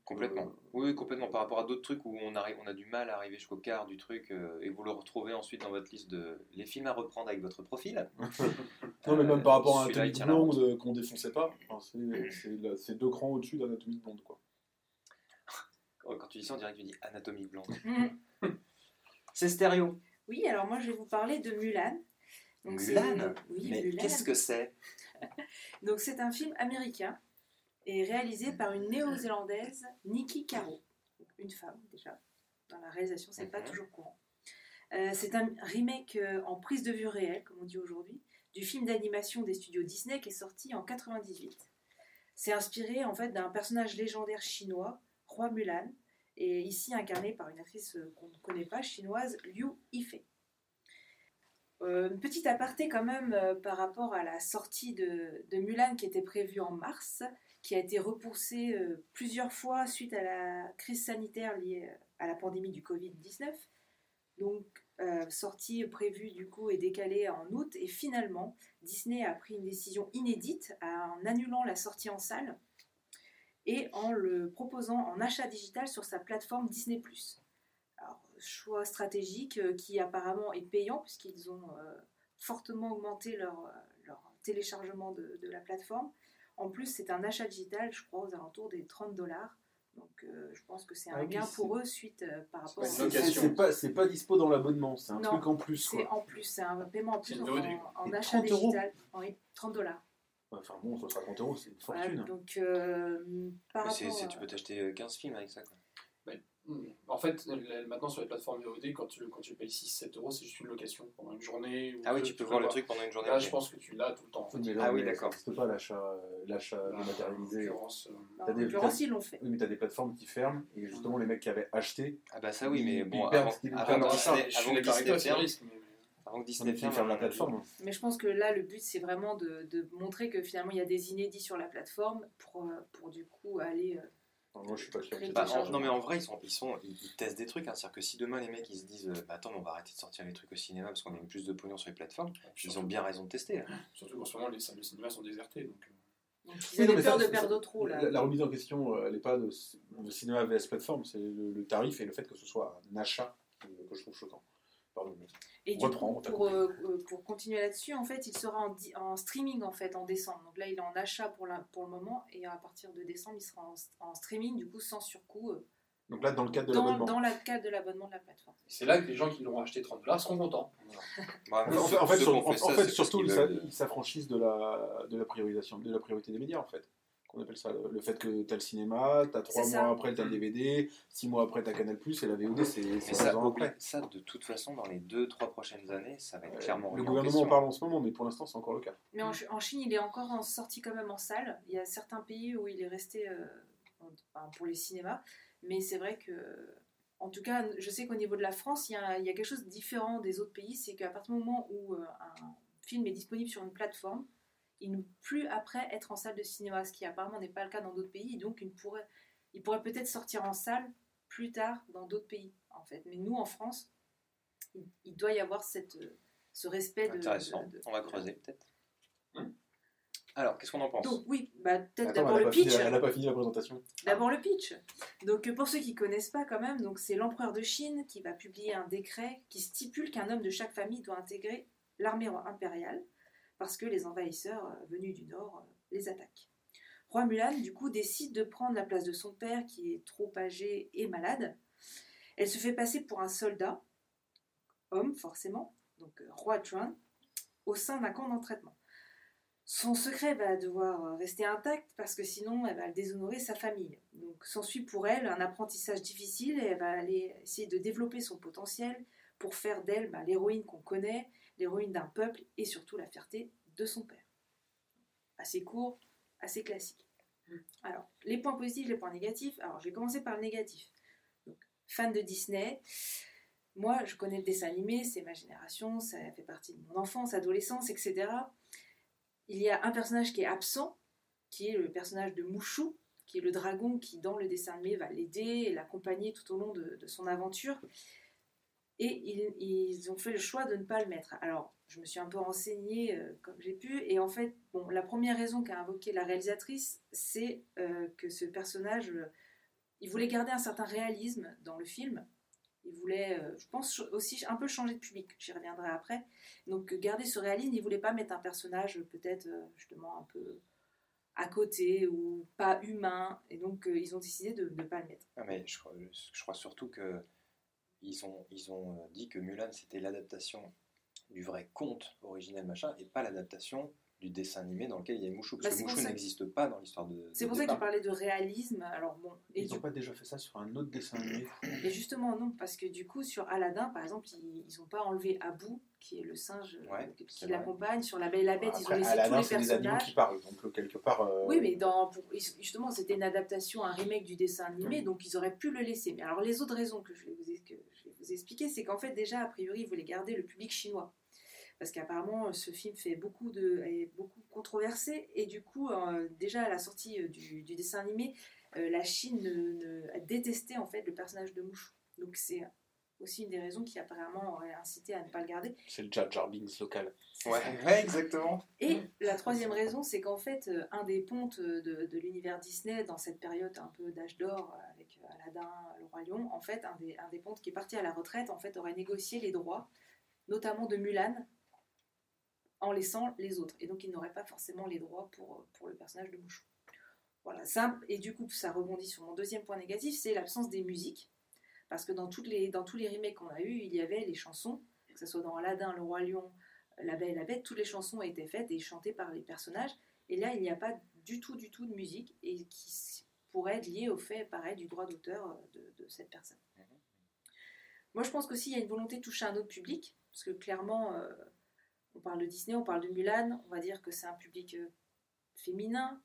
Complètement. euh, Oui, complètement. Par rapport à d'autres trucs où on arrive, on a du mal à arriver jusqu'au quart du truc euh, et vous le retrouvez ensuite dans votre liste de les films à reprendre avec votre profil. Non, mais même Euh, par rapport à Anatomie route. Blonde qu'on défonçait pas, enfin, c'est- deux crans au-dessus d'Anatomie Blonde. Quoi. Quand tu dis ça, on dirait que tu dis anatomie blonde. Mm. C'est stéréo. Oui, alors moi je vais vous parler de Mulan. Donc, c'est- Mulan Oui, Mais Mulan. qu'est-ce que c'est? Donc c'est un film américain et réalisé par une néo-zélandaise, Nikki Caro, une femme déjà. Dans la réalisation, c'est pas Mhm. toujours courant. Euh, c'est un remake euh, en prise de vue réelle, comme on dit aujourd'hui, du film d'animation des studios Disney qui est sorti en 98. C'est inspiré en fait d'un personnage légendaire chinois, Roi Mulan, et ici incarné par une actrice euh, qu'on ne connaît pas, chinoise, Liu Yifei. Une petite aparté quand même par rapport à la sortie de, de Mulan qui était prévue en mars, qui a été repoussée euh, plusieurs fois suite à la crise sanitaire liée euh, à la pandémie du Covid-19. Donc, euh, sortie prévue du coup est décalée en août et finalement, Disney a pris une décision inédite en annulant la sortie en salle et en le proposant en achat digital sur sa plateforme Disney+. Choix stratégique qui apparemment est payant puisqu'ils ont fortement augmenté leur, téléchargement de la plateforme. En plus, c'est un achat digital, je crois, aux alentours des 30 dollars. Donc, euh, je pense que c'est un Ah, gain pour eux suite euh, par rapport pas à une C'est location. c'est pas, c'est pas dispo dans l'abonnement, c'est un Non, truc en plus. C'est en plus, c'est un paiement en plus en, achat 30 euros digital. Oui, 30 dollars. Enfin bon, ça sera 30 euros, c'est une Voilà, fortune. donc, euh, par rapport Tu peux t'acheter euh, 15 films avec ça. Quoi. En fait, maintenant sur les plateformes VOD, quand tu, quand tu payes 6-7 euros, c'est juste une location pendant une journée. ou Ah oui, tu peux voir le truc pendant une journée. Là, je pense que tu l'as tout le temps. En fait. Mais là, Ah oui, mais d'accord. Ça n'existe pas l'achat euh, l'achat Là, en dématérialisé. l'occurrence, euh, en l'occurrence, ils l'ont fait. Oui, mais t'as des plateformes qui ferment et justement les mecs qui avaient acheté, Ah bah ça oui, mais bon, ils perdent avant, avant avant que Disney ferme, la plateforme. Mais je pense que là, le but, c'est vraiment de, de montrer que finalement, il y a des inédits sur la plateforme pour, euh, pour du coup aller. Moi je suis pas sûr. que c'est Bah, en- non mais en vrai ils sont ils sont ils, ils testent des trucs hein. c'est-à-dire que si demain les mecs ils se disent euh, bah attends mais on va arrêter de sortir les trucs au cinéma parce qu'on a plus de pognon sur les plateformes ils ont bien raison de tester hein. surtout qu'en ce moment, les salles de cinéma sont désertées. Donc, euh, donc, ils non, peur ça, de perdre trop là. La, la remise en question, euh, elle n'est pas de, de cinéma VS plateforme, c'est le, le tarif et le fait que ce soit un achat que je trouve choquant. Et du reprend, coup, pour, euh, euh, pour continuer là-dessus, en fait, il sera en, di- en streaming en fait en décembre. Donc là, il est en achat pour, la, pour le moment et à partir de décembre, il sera en, en streaming, du coup, sans surcoût, euh, Donc là, dans le cadre de l'abonnement. dans la cadre de l'abonnement de la plateforme. c'est là que les gens qui l'auront acheté 30 dollars seront contents. Bah, En fait, en fait, sur- en- surtout, ils s'affranchissent de la, de la priorisation, de la priorité des médias, en fait. Qu'on appelle ça. Le fait que tu as le cinéma, tu as trois mois ça. après, tu as le DVD, six mois après, tu as Canal, et la VOD, c'est ça, après. ça de toute façon dans les 2-3 prochaines années ça va être Euh, clairement Le en gouvernement en parle en ce moment, mais pour l'instant, c'est encore le cas. Mais en, Ch- en Chine, il est encore en sorti quand même en salle. Il y a certains pays où il est resté euh, enfin, pour les cinémas. Mais c'est vrai que, en tout cas, je sais qu'au niveau de la France, il y, a, il y a quelque chose de différent des autres pays. C'est qu'à partir du moment où euh, un film est disponible sur une plateforme, il ne peut plus après être en salle de cinéma, ce qui apparemment n'est pas le cas dans d'autres pays. Donc, il pourrait, il pourrait peut-être sortir en salle plus tard dans d'autres pays, en fait. Mais nous, en France, il, il doit y avoir cette, euh, ce respect de. intéressant de- de- on va creuser peut-être Hum. alors qu'est-ce qu'on en pense? Donc oui, bah, peut-être d'abord le n'a fini- pitch. elle a pas fini la présentation. D'abord le pitch. Donc pour ceux qui connaissent pas quand même, donc c'est l'empereur de Chine qui va publier un décret qui stipule qu'un homme de chaque famille doit intégrer l'armée impériale parce que les envahisseurs euh, venus du nord euh, les attaquent. Roi Mulan, du coup, décide de prendre la place de son père qui est trop âgé et malade. Elle se fait passer pour un soldat, homme forcément, donc euh, Roi Chuan, au sein d'un camp d'entraînement. Son secret va devoir rester intact parce que sinon elle va déshonorer sa famille. Donc s'ensuit pour elle un apprentissage difficile et elle va aller essayer de développer son potentiel pour faire d'elle bah, l'héroïne qu'on connaît, l'héroïne d'un peuple et surtout la fierté de son père. Assez court, assez classique. Alors, les points positifs, les points négatifs. Alors, je vais commencer par le négatif. Donc, fan de Disney. Moi, je connais le dessin animé, c'est ma génération, ça fait partie de mon enfance, adolescence, etc. Il y a un personnage qui est absent, qui est le personnage de Mouchou, qui est le dragon qui, dans le dessin animé, va l'aider et l'accompagner tout au long de, de son aventure. Et ils, ont fait le choix de ne pas le mettre. Alors, je me suis un peu renseignée euh, comme j'ai pu. Et en fait, bon, la première raison qu'a invoquée la réalisatrice, c'est euh, que ce personnage, euh, il voulait garder un certain réalisme dans le film. Il voulait, je pense, aussi un peu changer de public. J'y reviendrai après. Donc, garder ce réalisme, il voulait pas mettre un personnage peut-être justement un peu à côté ou pas humain. Et donc, ils ont décidé de ne pas le mettre. Ah, mais je crois surtout que ils ont, ils ont euh, dit que Mulan c'était l'adaptation du vrai conte originel machin et pas l'adaptation du dessin animé dans lequel il y a Mouchou. Bah, Parce c'est que Mouchou n'existe pas dans l'histoire de. C'est pour ça qu'il parlait de réalisme. Alors bon, et Ils du n'ont pas déjà fait ça sur un autre dessin animé Et justement, non, parce que du coup, sur Aladdin, par exemple, ils n'ont pas enlevé Abou, qui est le singe euh, Ouais, qui l'accompagne. Sur La Belle et la Bête, ils ont laissé Aladdin, tous les c'est des animaux personnages. qui parlent, donc euh, quelque part. euh, Oui, mais dans, pour- justement, c'était une adaptation, un remake du dessin animé, donc ils auraient pu le laisser. Mais alors, les autres raisons que je vais vous, que vous expliquer, c'est qu'en fait, déjà, a priori, ils voulaient garder le public chinois. Parce qu'apparemment, ce film fait beaucoup de, est beaucoup controversé. Et du coup, euh, déjà à la sortie euh, du, dessin animé, euh, la Chine ne- ne- a détesté en fait le personnage de Mouchou. Donc c'est aussi une des raisons qui apparemment aurait incité à ne pas le garder. C'est le Jar Jar Binks local. Ouais, ouais, exactement. Et la troisième raison, c'est qu'en fait, euh, un des pontes de, de l'univers Disney, dans cette période un peu d'âge d'or, euh, avec euh, Aladdin, le Roi Lion, en fait, un des, un des pontes qui est parti à la retraite, en fait, aurait négocié les droits, notamment de Mulan, en laissant les autres. Et donc, il n'aurait pas forcément les droits pour, euh, pour le personnage de Mouchou. Voilà, ça, et du coup, ça rebondit sur mon deuxième point négatif, c'est l'absence des musiques. Parce que dans, toutes les, dans tous les remakes qu'on a eu, il y avait les chansons, que ce soit dans Aladdin, le Roi Lion, la Belle et la Bête, toutes les chansons étaient faites et chantées par les personnages. Et là, il n'y a pas du tout, du tout de musique et qui pourrait être lié au fait, pareil, du droit d'auteur euh, de, de cette personne. Moi, je pense qu'aussi, il y a une volonté de toucher un autre public, parce que clairement, euh, on parle de Disney, on parle de Mulan, on va dire que c'est un public euh, féminin,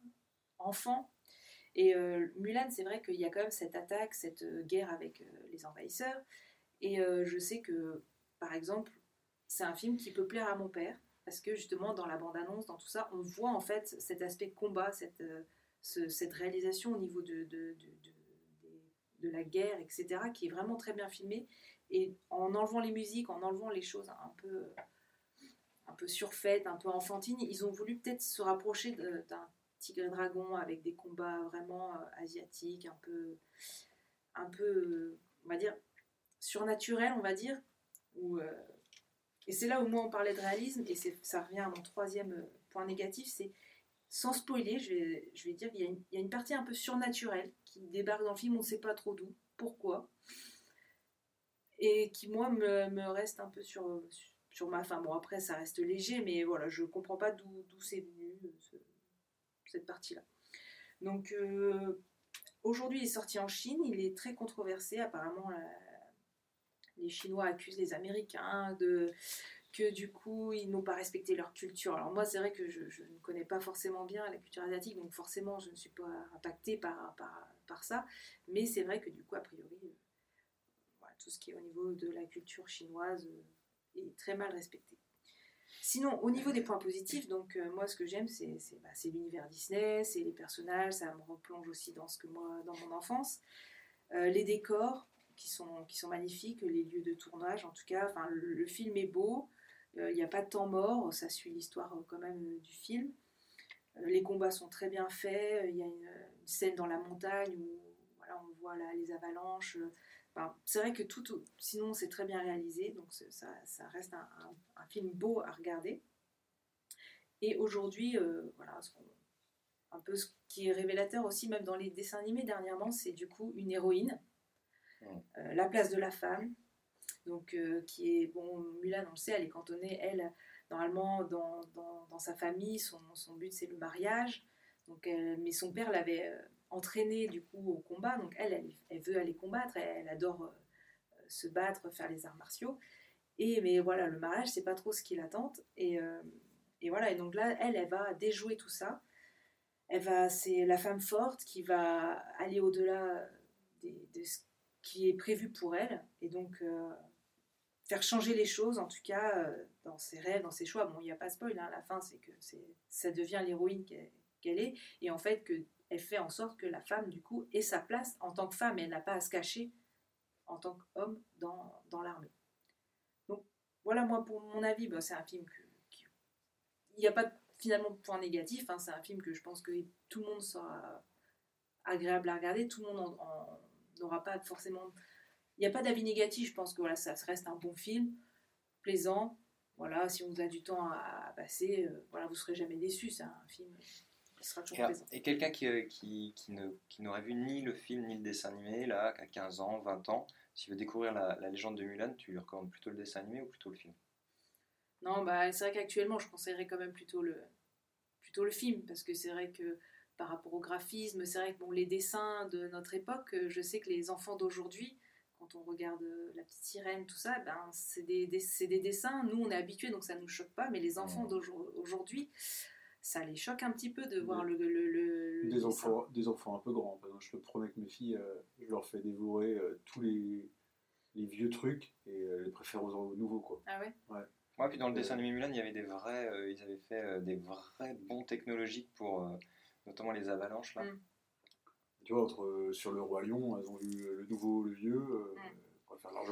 enfant. Et euh, Mulan, c'est vrai qu'il y a quand même cette attaque, cette euh, guerre avec euh, les envahisseurs. Et je sais que, par exemple, c'est un film qui peut plaire à mon père parce que justement dans la bande-annonce, dans tout ça, on voit en fait cet aspect combat, cette, ce- cette réalisation au niveau de, la guerre, etc., qui est vraiment très bien filmée. Et en enlevant les musiques, en enlevant les choses un peu, un peu surfaites, un peu enfantines, ils ont voulu peut-être se rapprocher d'un tigre et dragon avec des combats vraiment euh, asiatiques, un peu, un peu, on va dire, surnaturels, on va dire, euh, et c'est là où moi on parlait de réalisme, et ça revient à mon troisième euh, point négatif, c'est sans spoiler, je vais, dire qu'il y, a une- il y a une partie un peu surnaturelle qui débarque dans le film, on ne sait pas trop d'où, pourquoi, et qui moi me, reste un peu sur, sur ma fin. Bon après ça reste léger, mais voilà, je comprends pas d'où c'est venu cette partie-là. Donc euh, aujourd'hui il est sorti en Chine, il est très controversé, apparemment les Chinois accusent les Américains de que du coup ils n'ont pas respecté leur culture. Alors moi c'est vrai que je, ne connais pas forcément bien la culture asiatique, donc forcément je ne suis pas impactée par, par, par ça, mais c'est vrai que du coup a priori euh, tout ce qui est au niveau de la culture chinoise euh, est très mal respecté. Sinon, au niveau des points positifs, donc euh, moi ce que j'aime bah, c'est l'univers Disney, c'est les personnages, ça me replonge aussi dans ce que moi dans mon enfance, Euh, les décors qui sont, qui sont magnifiques, les lieux de tournage en tout cas, le, film est beau, euh, il n'y a pas de temps mort, ça suit l'histoire quand même du film. Les combats sont très bien faits, il y a une, une scène dans la montagne où voilà, on voit là, les avalanches. Enfin, c'est vrai que tout, tout- sinon c'est très bien réalisé, donc ça, ça reste un, un- un film beau à regarder. Et aujourd'hui, euh, voilà, un peu ce qui est révélateur aussi, même dans les dessins animés dernièrement, c'est du coup une héroïne, euh, la place de la femme, donc euh, qui est, bon, Mulan, on le sait, elle est cantonnée, elle, normalement, dans, dans, dans sa famille, son, son but c'est le mariage, donc, mais son père l'avait entraînée du coup au combat, donc elle, elle, veut aller combattre, elle, adore euh, se battre, faire les arts martiaux, et mais voilà, le mariage, c'est pas trop ce qui l'attente, et, euh, et voilà, et donc là, elle, elle va déjouer tout ça, elle va, c'est la femme forte qui va aller au-delà de ce qui est prévu pour elle, et donc euh, faire changer les choses, en tout cas dans ses rêves, dans ses choix. Bon, il n'y a pas de spoil, hein, la fin, c'est que ça devient l'héroïne qu'elle est, et en fait, que, elle fait en sorte que la femme, du coup, ait sa place en tant que femme, et elle n'a pas à se cacher en tant qu'homme dans, dans l'armée. Donc, voilà, moi, pour mon avis, bah, c'est un film qui- Il n'y a pas finalement de point négatif, hein, c'est un film que je pense que tout le monde sera agréable à regarder, tout le monde n'aura pas forcément. Il n'y a pas d'avis négatif, je pense que voilà, ça reste un bon film, plaisant. Voilà, si on vous a du temps à, passer, euh, voilà, vous ne serez jamais déçu. C'est un film qui sera toujours Et, quelqu'un qui, euh, qui, qui n'aurait vu ni le film ni le dessin animé, là, à 15 ans, 20 ans, s'il veut découvrir la, la légende de Mulan, tu lui recommandes plutôt le dessin animé ou plutôt le film? Non, bah, c'est vrai qu'actuellement, je conseillerais quand même plutôt le, plutôt le film, parce que c'est vrai que par rapport au graphisme, c'est vrai que bon, les dessins de notre époque, euh, je sais que les enfants d'aujourd'hui, quand on regarde euh, La Petite Sirène, tout ça, ben, c'est des, des- des dessins, nous on est habitués, donc ça ne nous choque pas, mais les enfants Ouais. d'aujourd'hui, ça les choque un petit peu de voir le, le, le- le Des enfants, des enfants un peu grands. Par exemple, je te promets que mes filles, euh, je leur fais dévorer euh, tous les, les vieux trucs et euh, les préfèrent aux, aux nouveaux. Quoi. Ah ouais? Moi, puis dans le dessin animé Mulan, il y avait des vrais, euh, ils avaient fait euh, des vrais bons technologiques pour euh, notamment les avalanches là. Mm. Tu vois, entre, euh, sur le Roi Lion, elles ont vu euh, le nouveau, le vieux. Euh, Mm.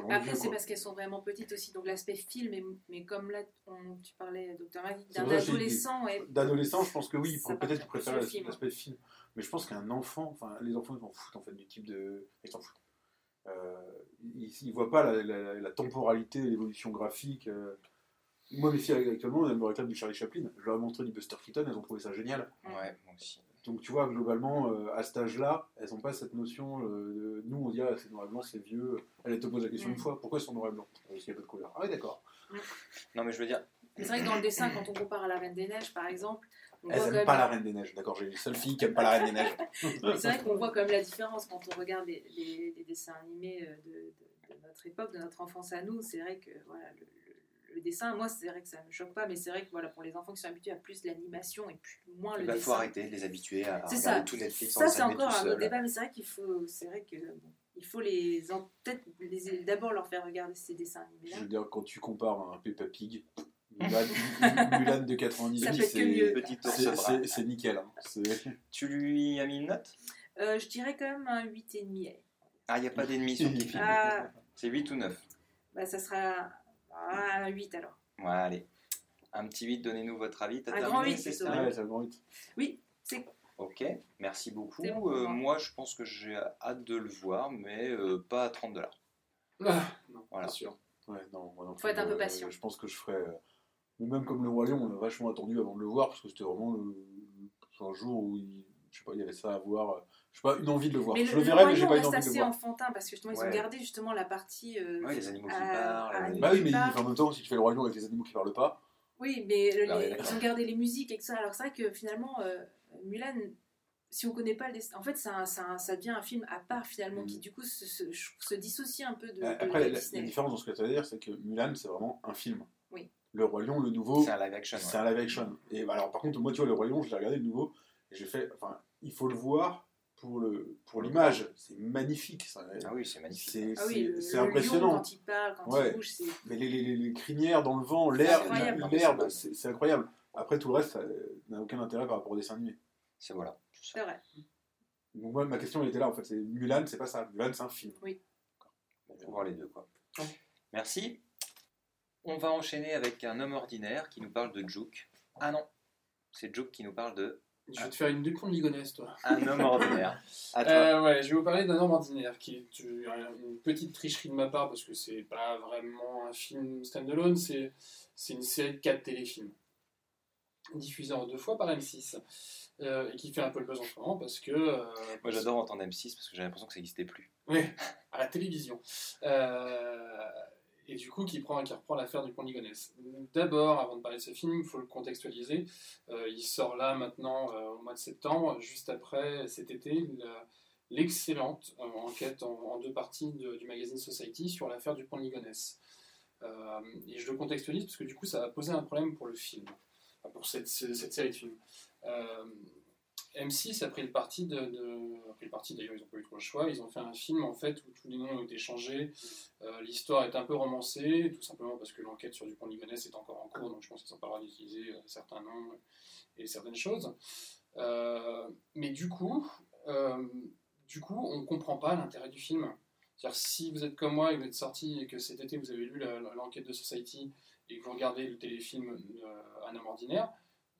Après, c'est quoi. parce qu'elles sont vraiment petites aussi, donc l'aspect film, mais, mais comme là, on- tu parlais, docteur d'un adolescent, ouais, D'adolescent, je pense que oui, peut-être film. l'aspect film. Mais je pense qu'un enfant, enfin, les enfants, ils s'en foutent en fait du type de. Ils s'en foutent. Euh, ils, ils voient pas la, la- la temporalité, l'évolution graphique. euh. Moi, mes filles actuellement, elles me réclament du Charlie Chaplin. Je leur ai montré du Buster Keaton, elles ont trouvé ça génial. Ouais, moi aussi. Donc tu vois, globalement, euh, à cet âge-là, elles n'ont pas cette notion. euh, de- nous, on dit, ah, c'est noir et blanc, c'est vieux. Elle te pose la question Mm. une fois, pourquoi ils sont noir et blanc Parce qu'il n'y a pas de couleur. Ah oui, d'accord. Non, mais je veux dire, c'est vrai que dans le dessin, quand on compare à la Reine des Neiges, par exemple, on Elles n'aiment pas la Reine des Neiges. D'accord, j'ai une seule fille qui n'aime pas la Reine des Neiges. Mais c'est vrai qu'on voit quand même la différence quand on regarde les, les- les dessins animés euh, de, de- de notre époque, de notre enfance à nous. C'est vrai que voilà, le, le- dessin, moi, c'est vrai que ça ne me choque pas, mais c'est vrai que voilà, pour les enfants qui sont habitués à plus l'animation et plus, moins il le va dessin. faut arrêter de les habituer à regarder ça. tout Netflix Ça, c'est encore tout un autre débat, mais c'est vrai qu'il faut, c'est vrai que bon, il faut les, en- peut-être les- d'abord leur faire regarder ces dessins Je animés-là. veux dire, quand tu compares un Peppa Pig, Mulan, Mulan de Ça 98, peut être que mieux. c'est nickel. hein. Tu lui as mis une note? Euh, je dirais quand même un 8,5. allez. Ah, il n'y a pas d'ennemi sur film. Ah, C'est 8 ou 9 bah, ça sera un 8 alors. Ouais, allez. Un petit 8, donnez-nous votre avis. T'as Un terminé, grand huit, c'est plutôt. ça Ouais, va vite. Oui, c'est Ok, merci beaucoup. Bon Euh, moi. je pense que j'ai hâte de le voir, mais euh, pas à 30 dollars. Ah, non, Voilà. pas sûr. Ouais, non, moi non Faut être un peu euh, patient. Je pense que je ferais. euh, ou même comme le Roi Lion, on a vachement attendu avant de le voir parce que c'était vraiment le, un jour où il, je sais pas, il y avait ça à voir. euh, Je sais pas, une envie de le voir. Mais je le, le verrai, mais j'ai pas une envie de le assez voir. enfantin parce que justement ils Ouais. ont gardé justement la partie. euh, Ouais, les animaux qui à- parlent, à Bah oui, mais en même temps, si tu fais le Roi Lion avec les animaux qui parlent pas, Oui, mais le- Ah oui, les- d'accord. ils ont gardé les musiques et tout ça. Alors c'est vrai que finalement, euh, Mulan, si on connaît pas le dessin, en fait, c'est c'est un- ça devient un film à part finalement qui du coup se, se- dissocie un peu de, de Après, la, différence dans ce que tu vas dire, c'est que Mulan, c'est vraiment un film. Oui. Le Roi Lion, le nouveau, C'est un live action. c'est ouais. un live action. Et alors, par contre, moi, tu vois, le Roi Lion, je l'ai regardé le nouveau, et j'ai fait, enfin, il faut le voir pour le pour l'image. C'est magnifique. ça. Ah oui, c'est magnifique. C'est Ah oui, lion, impressionnant. quand il parle, quand Ouais. il bouge, c'est. Mais les, les- les- les crinières dans le vent, l'herbe, c'est incroyable. Après, tout le reste, ça n'a aucun intérêt par rapport au dessin animé. C'est voilà. c'est vrai. Donc, moi, ma question, elle était là, en fait. C'est Mulan, c'est pas ça. Mulan, c'est un film. On peut voir les deux, quoi. Ouais. Merci. On va enchaîner avec un homme ordinaire qui nous parle de Juke. Ah non, c'est Juke qui nous parle de Je vais te faire une Dupont de Ligonnès, toi. un homme ordinaire. À toi. Euh, ouais, je vais vous parler d'un homme ordinaire qui est une petite tricherie de ma part parce que c'est pas vraiment un film standalone, c'est c'est une série de 4 téléfilms. diffusé en deux fois par M6, euh, et qui fait un peu le buzz en ce moment parce que. euh, Moi j'adore entendre M6 parce que j'ai l'impression que ça n'existait plus. Oui, à la télévision. Et du coup, qui, prend, qui reprend l'affaire du pont Ligonnès. D'abord, avant de parler de ce film, il faut le contextualiser. Euh, il sort là maintenant euh, au mois de septembre, juste après cet été, l'excellente euh, enquête en, deux parties de- du magazine Society sur l'affaire du pont. Euh, et je le contextualise parce que du coup, ça va poser un problème pour le film, pour cette, cette série de films. Euh, M6 a pris le parti de, a pris le parti d'ailleurs ils n'ont pas eu trop le choix. Ils ont fait un film en fait où tous les noms ont été changés. Euh, l'histoire est un peu romancée tout simplement parce que l'enquête sur Dupont Ligonnès est encore en cours donc je pense qu'ils ont pas le droit d'utiliser euh, certains noms et certaines choses. Euh, mais du coup du coup on comprend pas l'intérêt du film. C'est-à-dire si vous êtes comme moi et que vous êtes sorti et que cet été vous avez lu l'enquête de Society et que vous regardez le téléfilm Un homme ordinaire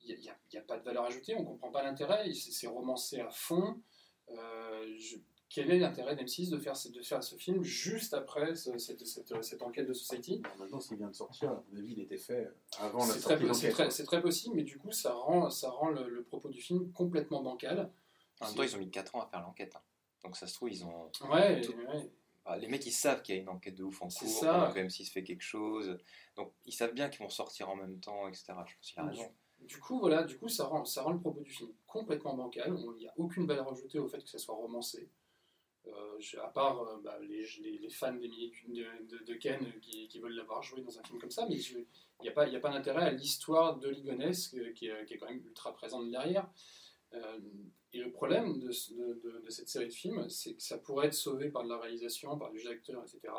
il n'y a, il y a pas de valeur ajoutée, on ne comprend pas l'intérêt, c'est romancé à fond. Euh, je- quel est l'intérêt d'M6 de faire, ce- de faire ce film juste après ce- cette, cette- cette enquête de Society? Maintenant, s'il vient de sortir, à mon avis, il était fait avant la sortie de c'est l'enquête. très, c'est très possible, mais du coup, ça rend, ça rend le, le propos du film complètement bancal. En même temps, ils ont mis 4 ans à faire l'enquête. hein. Donc ça se trouve, ils ont. Ouais, Tout- ouais. Bah, les mecs, ils savent qu'il y a une enquête de ouf en C'est cours, ça. que M6 fait quelque chose. Donc ils savent bien qu'ils vont sortir en même temps, etc. Je pense qu'il a raison. Du coup, voilà, du coup, ça rend, ça rend le propos du film complètement bancal. Il n'y a aucune valeur ajoutée au fait que ça soit romancé. Euh, à part euh, bah, les, fans d'Emily de, de, Ken qui, veulent l'avoir joué dans un film comme ça, mais il n'y a pas, pas d'intérêt à l'histoire de Ligonès euh, qui, est, quand même ultra présente derrière. Et le problème de, ce- de- de- de cette série de films, c'est que ça pourrait être sauvé par de la réalisation, par du jeu d'acteur, etc.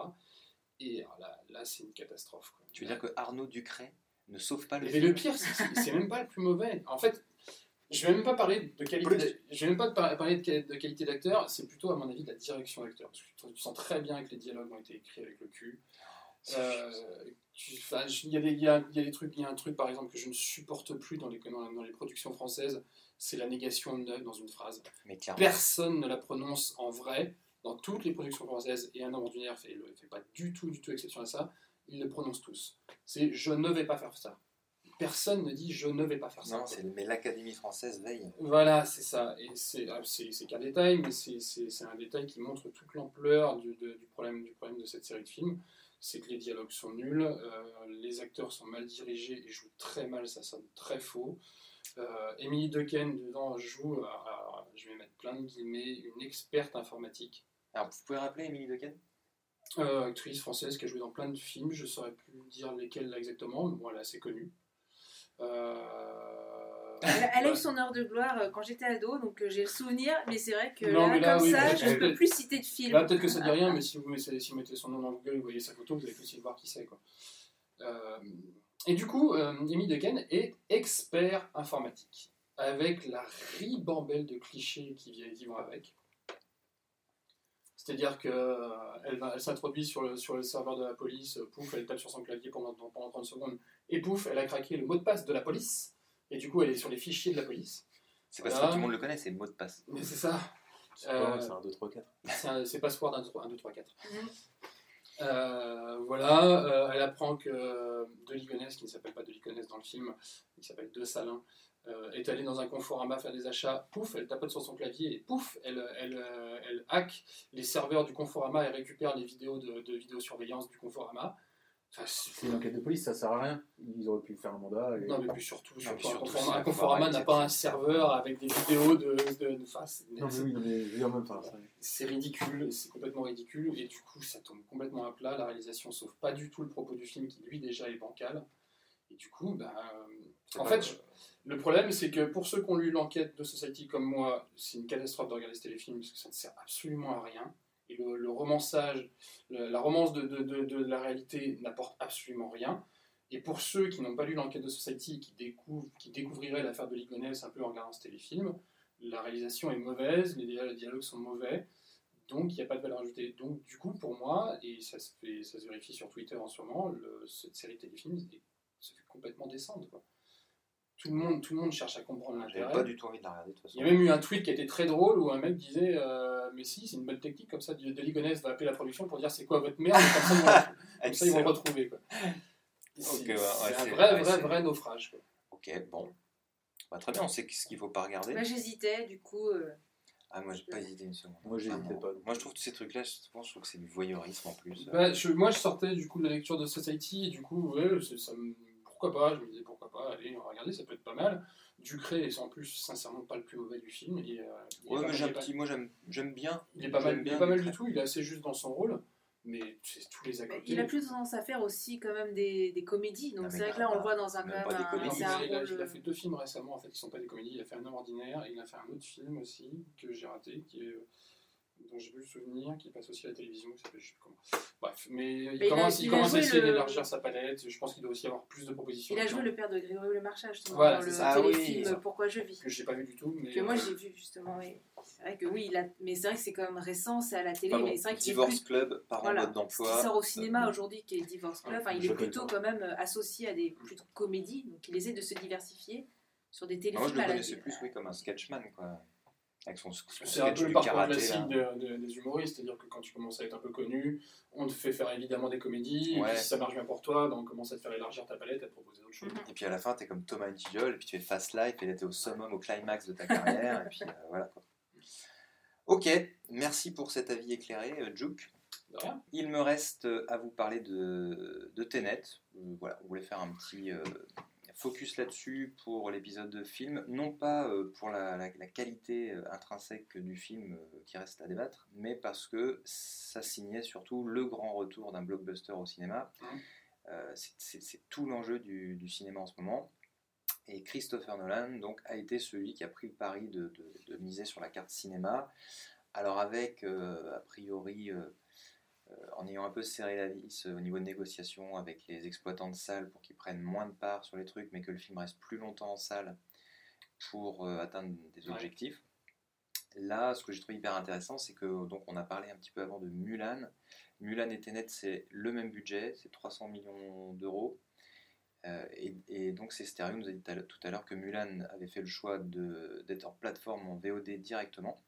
Et là, c'est une catastrophe. Tu veux dire que Arnaud Ducret ne sauve pas le Mais film le pire, c'est même pas le plus mauvais. En fait, je vais même pas parler de qualité. Je vais même pas par- parler de, quali- de qualité d'acteur. C'est plutôt à mon avis de la direction d'acteur. Parce que tu, tu sens très bien que les dialogues ont été écrits avec le cul. Euh, Il y, a des- il y a- il y a des trucs, il y a un truc par exemple que je ne supporte plus dans les, dans, dans les productions françaises, c'est la négation de neuf dans une phrase. Mais. Personne ne la prononce en vrai dans toutes les productions françaises et un homme ordinaire fait, fait pas du tout, du tout exception à ça. Ils le prononcent tous. C'est je ne vais pas faire ça. Personne ne dit je ne vais pas faire ça. Non, mais l'Académie française veille. Voilà, c'est ça. Et c'est ah, qu'un détail, mais c'est- un détail qui montre toute l'ampleur du, du problème, du problème de cette série de films. C'est que les dialogues sont nuls, euh, les acteurs sont mal dirigés et jouent très mal, ça sonne très faux. Euh, Emily Dequesne, dedans, joue, alors, je vais mettre plein de guillemets, une experte informatique. Alors, vous pouvez rappeler Émilie Dequesne Euh, actrice française qui a joué dans plein de films, je saurais plus dire lesquels là exactement, mais bon, elle est assez connue. Euh, Elle, a- elle a ouais. eu son heure de gloire euh, quand j'étais ado, donc j'ai le souvenir, mais c'est vrai que Non, là, comme oui, ça, je ne peux plus citer de film. Là, peut-être que ça dit rien, mais si vous, mettez, si vous mettez son nom dans Google, vous voyez sa photo, vous allez suite voir qui c'est. Et du coup, Amy Dequesne est expert informatique, avec la ribambelle de clichés qui, qui vont avec. C'est-à-dire qu'elle elle, elle s'introduit sur le, sur le serveur de la police, euh, pouf, elle tape sur son clavier pendant, pendant 30 secondes, et pouf, elle a craqué le mot de passe de la police, et du coup, elle est sur les fichiers de la police. C'est parce Voilà. que tout le monde le connaît, c'est le mot de passe. Mais c'est ça, C'est pas- Euh, un 2, 3, 4. c'est un- c'est password 1, 2, 3, 1, 2, 3, 4. Mhm. Euh, voilà, euh, elle apprend que De Ligonnès, qui ne s'appelle pas De Ligonnès dans le film, il s'appelle De Salin, euh, est allé dans un Conforama faire des achats. Pouf, elle tapote sur son clavier et pouf, elle, elle, euh, elle hack les serveurs du Conforama et récupère les vidéos de, de vidéosurveillance du Conforama. Enfin, c'est- C'est une enquête de police, ça sert à rien. Ils auraient pu faire un mandat. Et... non, mais puis surtout, surtout, Conforama, c'est un Conforama n'a pas un serveur avec des vidéos de. de, de- enfin, c'est- Non, mais oui, non, mais je veux dire, en même temps, ça- c'est ridicule, c'est complètement ridicule, et du coup ça tombe complètement à plat, la réalisation sauve pas du tout le propos du film qui lui déjà est bancal, et du coup, ben, euh, en fait, je- le problème c'est que pour ceux qui ont lu l'enquête de Society comme moi, c'est une catastrophe de regarder ce téléfilm parce que ça ne sert absolument à rien, et le, le romançage, le- la romance de, de- de- de la réalité n'apporte absolument rien. Et pour ceux qui n'ont pas lu l'enquête de Society, qui, découvrent, qui découvriraient l'affaire de Ligonnès un peu en regardant ce téléfilm, la réalisation est mauvaise, les, les dialogues sont mauvais, donc il n'y a pas de valeur ajoutée. Donc du coup, pour moi, et ça se, fait, ça se vérifie sur Twitter en ce moment, le- cette série de téléfilms est- se fait complètement descendre. Quoi. Tout, le monde, tout le monde cherche à comprendre J'avais l'intérêt. pas du tout envie de la regarder de toute Il y a même eu un tweet qui était très drôle où un mec disait euh, Mais si, c'est une bonne technique, comme ça, de de Ligonnès va appeler la production pour dire c'est quoi votre merde, et comme ça ils vont, ça, ils vont retrouver. Quoi. C'est ouais, ouais, un vrai, vrai, vrai naufrage. Quoi. Ok, bon. Bah, très bien, on sait ce qu'il faut pas regarder. Bah, J'hésitais, du coup. euh, Ah, moi, j'ai pas hésité une seconde. Moi, j'hésitais Vraiment. pas. Moi, je trouve que ces trucs-là, souvent, je trouve que c'est du voyeurisme en plus. Bah, je- moi, je sortais du coup de la lecture de Society et du coup, ouais, ça me- pourquoi pas Je me disais pourquoi pas, allez, on va regarder, ça peut être pas mal. Ducré est en plus sincèrement pas le plus mauvais du film. Et, euh, Ouais, mais j'ai petit, moi, j'aime bien. Il est pas mal, J'aime il est bien pas mal Ducret. du tout. Il est assez juste dans son rôle, mais c'est tous les à côté. il a plus tendance à faire aussi quand même des, des comédies. Donc Ah, c'est vrai que là, on le voit dans un même quand pas même un, Non, il, a, il a fait deux films récemment en fait qui sont pas des comédies. Il a fait Un homme ordinaire et il a fait un autre film aussi que j'ai raté, qui est, euh, dont j'ai plus le souvenir, qui passe aussi à la télévision, qui s'appelle je sais plus comment. Bref, mais il il a- commence, il il à essayer le- d'élargir sa palette. Je pense qu'il doit aussi avoir plus de propositions. Il a joué le père de Grégory Le Marchal, justement, Voilà, dans le ça. Ah oui, téléfilm. Pourquoi je vis. que j'ai pas vu du tout, mais Que moi euh, j'ai vu justement, oui. C'est vrai que oui, il a... mais c'est vrai que c'est quand même récent, c'est à la télé, bon, mais c'est vrai qu'il est Divorce plus... Club, par Voilà, mode d'emploi. qui sort au cinéma euh, aujourd'hui, qui est Divorce Club, enfin, il je est plutôt pas. quand même associé à des plutôt comédies, donc il essaie de se diversifier sur des téléfilms Moi, je le connaissais plus, oui, comme un sketchman, quoi. Avec son, son C'est un peu le parcours karaté, classique de- de- des humoristes, c'est-à-dire que quand tu commences à être un peu connu, on te fait faire évidemment des comédies, et Ouais. puis si ça marche bien pour toi, ben, on commence à te faire élargir ta palette, à te proposer d'autres choses. Et puis à la fin, t'es comme Thomas Gijol, et puis tu fais Fast Life, et là t'es au summum, au climax de ta carrière, et puis euh, voilà quoi. Ok, merci pour cet avis éclairé, euh, Juke. Il me reste euh, à vous parler de, de Tenet. Euh, voilà, on voulait faire un petit focus là-dessus pour l'épisode de film, non pas euh, pour la, la- la qualité euh, intrinsèque du film euh, qui reste à débattre, mais parce que ça signait surtout le grand retour d'un blockbuster au cinéma. Euh, c'est- tout l'enjeu du, du cinéma en ce moment. Et Christopher Nolan donc, a été celui qui a pris le pari de, de- de miser sur la carte cinéma. Alors avec, euh, a priori, euh, en ayant un peu serré la vis euh, au niveau de négociation avec les exploitants de salles pour qu'ils prennent moins de parts sur les trucs, mais que le film reste plus longtemps en salle pour euh, atteindre des Ouais. objectifs. Là, ce que j'ai trouvé hyper intéressant, c'est que donc on a parlé un petit peu avant de Mulan. Mulan et Tenet, c'est le même budget, c'est 300 millions d'euros. Euh, et, et donc c'est Stereo nous a dit tout à l'heure- que Mulan avait fait le choix d'être en plateforme en VOD directement.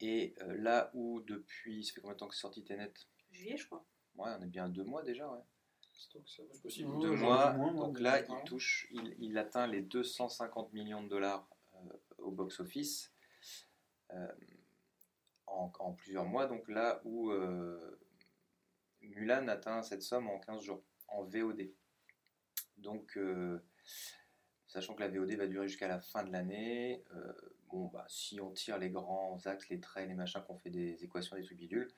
Et euh, là où depuis, ça fait combien de temps que c'est sorti Tenet? Juillet, je crois. Ouais, on est bien à deux mois déjà, ouais. Donc ça, c'est possible. Deux mois, donc là il touche, il, il atteint les 250 millions de dollars euh, au box-office euh, en, en plusieurs mois. Donc là où euh, Mulan atteint cette somme en 15 jours, en VOD. Donc, euh, sachant que la VOD va durer jusqu'à la fin de l'année, euh, bon, bah, si on tire les grands axes, les traits, les machins, qu'on fait des équations, des trucs bidules,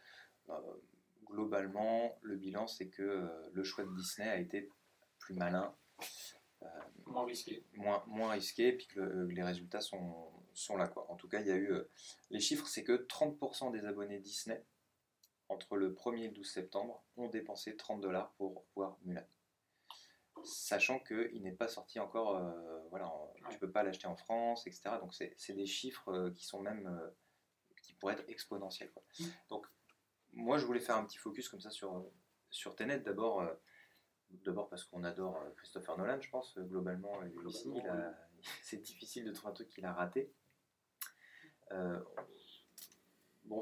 euh, globalement, le bilan, c'est que euh, le choix de Disney a été plus malin, Moins risqué. moins, moins risqué, et puis que le- les résultats sont, sont là. Quoi. En tout cas, il y a eu. euh, les chiffres, c'est que 30% des abonnés Disney, entre le 1er et le 12 septembre, ont dépensé 30 dollars pour voir Mulan. Sachant qu'il n'est pas sorti encore, euh, voilà, en- tu Ouais. peux pas l'acheter en France, etc. Donc c'est des chiffres euh, qui sont même, euh, qui pourraient être exponentiels. quoi. Mm. Donc moi je voulais faire un petit focus comme ça sur, euh, sur Tenet d'abord. euh, D'abord parce qu'on adore Christopher Nolan, je pense, globalement, lui aussi, il a- c'est difficile de trouver un truc qu'il a raté. Bon,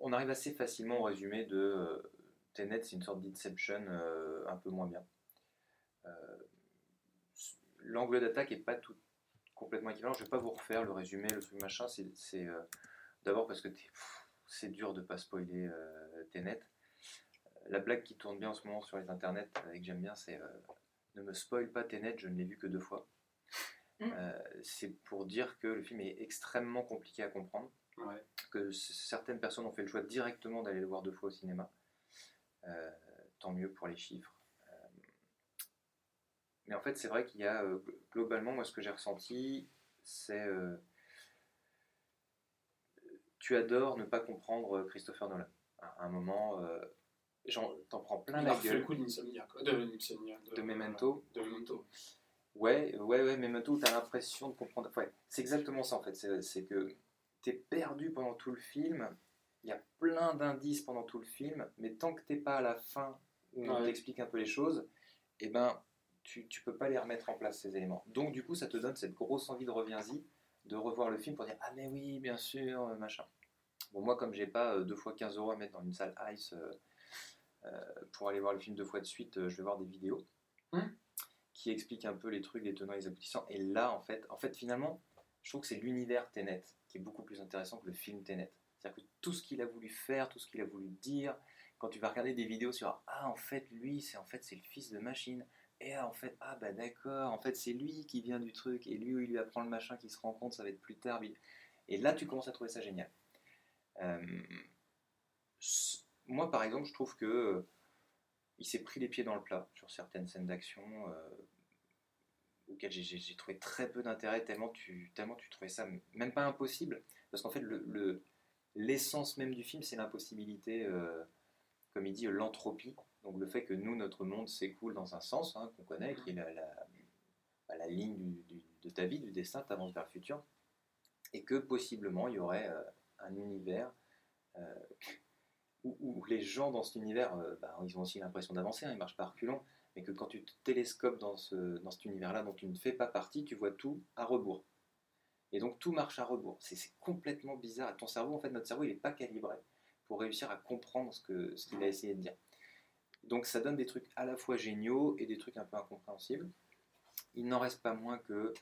on arrive assez facilement au résumé de Tenet, c'est une sorte d'Inception un peu moins bien. Euh, L'angle d'attaque n'est pas tout complètement équivalent. Je ne vais pas vous refaire le résumé, le truc machin. C'est euh, d'abord parce que t'es- c'est dur de pas spoiler euh, Tenet. La blague qui tourne bien en ce moment sur les internets et que j'aime bien, c'est ne me spoil pas Tenet, je ne l'ai vu que deux fois. Mm. Euh, c'est pour dire que le film est extrêmement compliqué à comprendre Ouais. que certaines personnes ont fait le choix directement d'aller le voir deux fois au cinéma. Euh, tant mieux pour les chiffres. Euh, mais en fait, c'est vrai qu'il y a, euh, gl- globalement, moi, ce que j'ai ressenti, c'est... euh, tu adores ne pas comprendre Christopher Nolan. À un moment, euh, j'en- t'en prends plein la refait le gueule. coup euh, De, Insomniac, De Memento. De Memento. Ouais, ouais, ouais, mais maintenant, tu as l'impression de comprendre. Ouais, c'est exactement ça en fait. C'est que tu es perdu pendant tout le film. Il y a plein d'indices pendant tout le film, mais tant que t'es pas à la fin où on Ouais. t'explique un peu les choses, eh ben, tu, tu peux pas les remettre en place ces éléments. Donc, du coup, ça te donne cette grosse envie de reviens-y, de revoir le film pour dire Ah, mais oui, bien sûr, euh, machin. Bon, moi, comme j'ai pas euh, deux fois 15 euros à mettre dans une salle Ice euh, pour aller voir le film deux fois de suite, je vais voir des vidéos Hum. qui qui explique un peu les trucs, les tenants et les aboutissants. Et là, en fait, en fait, finalement, je trouve que c'est l'univers Tenet qui est beaucoup plus intéressant que le film Tenet. C'est-à-dire que tout ce qu'il a voulu faire, tout ce qu'il a voulu dire, quand tu vas regarder des vidéos sur ah en fait lui c'est en fait c'est le fils de machine et en fait ah bah d'accord en fait c'est lui qui vient du truc et lui il lui apprend le machin qui se rend compte ça va être plus tard et là tu commences à trouver ça génial. Euh, moi par exemple je trouve que euh, il s'est pris les pieds dans le plat sur certaines scènes d'action euh, auxquelles j'ai- trouvé très peu d'intérêt tellement tu tellement tu trouvais ça même pas impossible parce qu'en fait le- le l'essence même du film c'est l'impossibilité comme il dit, l'entropie. Donc le fait que nous, notre monde s'écoule dans un sens hein, qu'on connaît, qui est la, la- bah, la ligne du- du- de ta vie, du destin, tu avances vers le futur, et que possiblement il y aurait euh, un univers euh, où, où les gens dans cet univers, euh, bah, ils ont aussi l'impression d'avancer, hein, ils marchent par reculons, mais que quand tu te télescopes dans, ce, dans cet univers-là dont tu ne fais pas partie, tu vois tout à rebours. Et donc tout marche à rebours. C'est complètement bizarre. Ton cerveau, en fait, notre cerveau, il n'est pas calibré pour réussir à comprendre ce que ce qu'il a essayé de dire. Donc ça donne des trucs à la fois géniaux et des trucs un peu incompréhensibles. Il n'en reste pas moins que,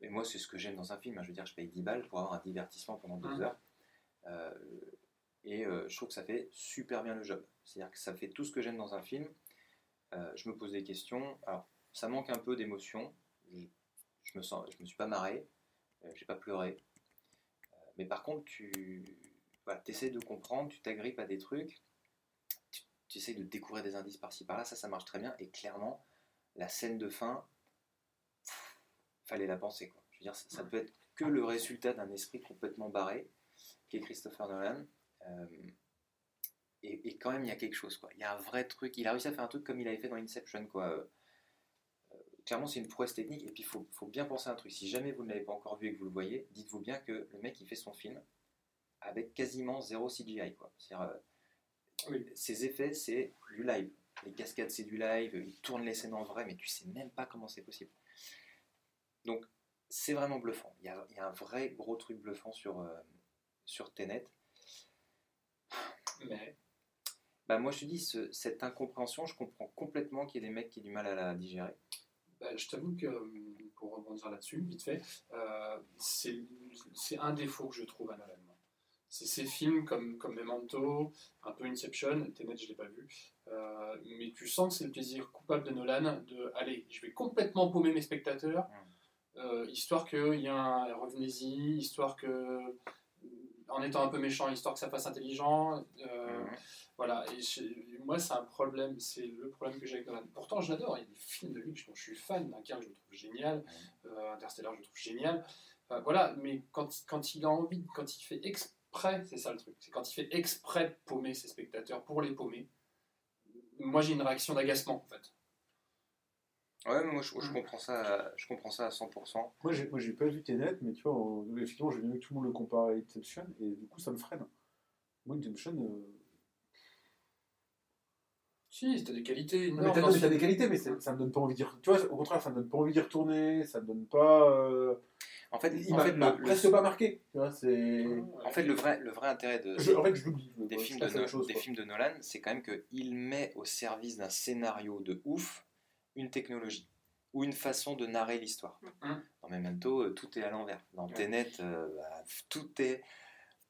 et moi c'est ce que j'aime dans un film, hein, je veux dire je paye 10 balles pour avoir un divertissement pendant deux Mhm. heures. Euh, et euh, je trouve que ça fait super bien le job. C'est-à-dire que ça fait tout ce que j'aime dans un film. Euh, je me pose des questions. Alors ça manque un peu d'émotion. Je, je me sens, je me suis pas marré, j'ai pas pleuré. Mais par contre tu voilà, essaies de comprendre, tu t'agrippes à des trucs, tu, essaies de découvrir des indices par-ci par-là, ça, ça marche très bien. Et clairement, la scène de fin, pff, fallait la penser. Quoi. Je veux dire, ça, ça peut être que le résultat d'un esprit complètement barré, qui est Christopher Nolan. Euh, et, et quand même, il y a quelque chose. Quoi. Il y a un vrai truc. Il a réussi à faire un truc comme il avait fait dans Inception. Quoi. Euh, euh, clairement, c'est une prouesse technique. Et puis, il faut, faut bien penser à un truc. Si jamais vous ne l'avez pas encore vu et que vous le voyez, dites-vous bien que le mec, il fait son film avec quasiment zéro CGI. Quoi. C'est-à-dire, euh, Oui. Ses effets, c'est du live. Les cascades, c'est du live. Il tourne les scènes en vrai, mais tu sais même pas comment c'est possible. Donc, c'est vraiment bluffant. Il y, a, il y a un vrai gros truc bluffant sur, euh, sur Tenet. Mais Bah, moi, je te dis, ce- cette incompréhension, je comprends complètement qu'il y ait des mecs qui aient du mal à la digérer. bah, je t'avoue que, pour rebondir là-dessus, vite fait, euh, c'est c'est un défaut que je trouve à Nolan. Ces films comme, comme Memento, un peu Inception, Tenet, je ne l'ai pas vu, euh, mais tu sens que c'est le plaisir coupable de Nolan de allez, je vais complètement paumer mes spectateurs, euh, histoire qu'il y ait un revenez-y, histoire que, en étant un peu méchant, histoire que ça fasse intelligent. euh. Voilà, et je- moi c'est un problème, c'est le problème que j'ai avec Nolan. Pourtant je l'adore, il y a des films de lui dont je suis fan, Dunkerque je le trouve génial, Interstellar je le trouve génial, voilà, mais quand, quand il a envie, quand il fait exprès, c'est ça le truc, c'est quand il fait exprès de paumer ses spectateurs pour les paumer, moi j'ai une réaction d'agacement en fait. Ouais, mais moi, je, je Mhm. comprends ça, je comprends ça à 100%. Moi, j'ai, moi, j'ai pas vu Tenet, mais tu vois, effectivement, j'ai vu que tout le monde le compare à Inception, et du coup, ça me freine. Moi, Inception. euh, Si, t'as des qualités Non, mais t'as, non, des qualités, mais ça me donne pas envie d'y retourner. Tu vois, au contraire, ça me donne pas envie d'y retourner, ça me donne pas. euh, En fait, Il en fait, m'a presque pas marqué. Tu vois, c'est. en fait, le vrai, le vrai intérêt de, Je- en fait, je l'oublie. je- des, films de, No- chose, des films de Nolan, c'est quand même qu'il met au service d'un scénario de ouf une technologie ou une façon de narrer l'histoire. Mhm. Dans Memento, euh, tout est à l'envers. Dans Ouais. Tenet, euh, bah, tout est